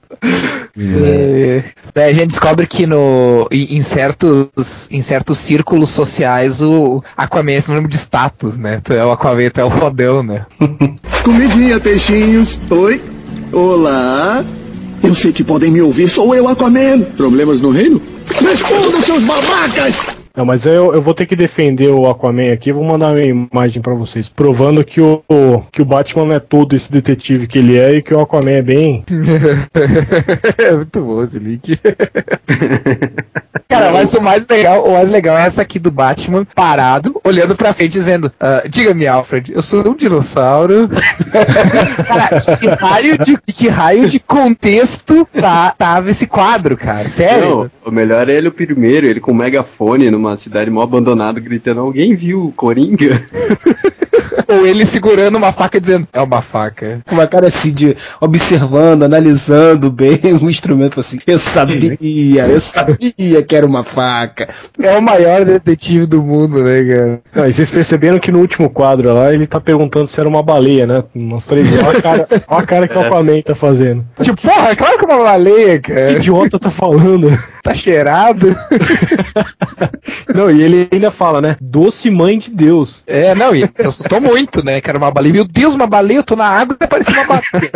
É, daí a gente descobre que no, em, certos, em certos círculos sociais o Aquaman é sinônimo de status, né? Tu é o Aquaman, tu é o fodão, né? Comidinha, peixinhos. Oi? Olá? Eu sei que podem me ouvir, sou eu, Aquaman. Problemas no reino? Respondam, seus babacas! Não, mas eu, eu vou ter que defender o Aquaman aqui. Vou mandar uma imagem pra vocês, provando que o, o- que o Batman não é todo esse detetive que ele é e que o Aquaman é bem. é muito bom esse link. Cara, mas o mais legal, o mais legal é essa aqui do Batman parado, olhando pra frente, dizendo: "Ah, Diga-me, Alfred, eu sou um dinossauro. cara, que raio de, que raio de contexto tá, tava esse quadro, cara? Sério? Não, o melhor é ele o primeiro, ele com um megafone numa cidade mal abandonada, gritando, alguém viu o Coringa? Ou ele segurando uma faca dizendo: É uma faca. Com uma cara assim de observando, analisando bem o instrumento assim. Eu sabia, eu sabia que era uma faca. É o maior detetive do mundo, né, cara? Não, e vocês perceberam que no último quadro lá ele tá perguntando se era uma baleia, né? Umas três. Olha a cara, olha a cara que o Aquaman tá fazendo. Tipo, porra, claro que é uma baleia, Esse cara. idiota tá falando. Tá cheirado. Não, e ele ainda fala, né? Doce mãe de Deus. É, não, e se assustou muito, né? Que era uma baleia. Meu Deus, uma baleia, eu tô na água e parece uma baleia.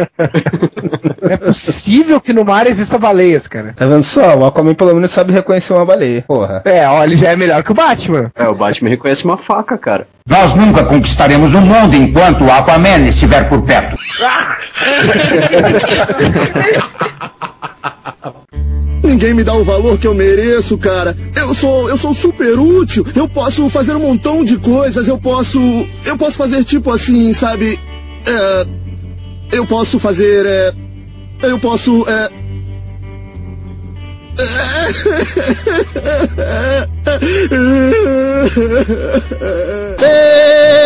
Não é possível que no mar exista baleias, cara. Tá vendo só? O Aquaman pelo menos sabe reconhecer uma baleia. Porra. É, ó, ele já é melhor que o Batman. É, o Batman reconhece uma faca, cara. Nós nunca conquistaremos o mundo enquanto o Aquaman estiver por perto. Ninguém me dá o valor que eu mereço, cara. Eu sou, eu sou super útil. Eu posso fazer um montão de coisas. Eu posso, eu posso fazer tipo assim, sabe? É, eu posso fazer, é, eu posso, é, é,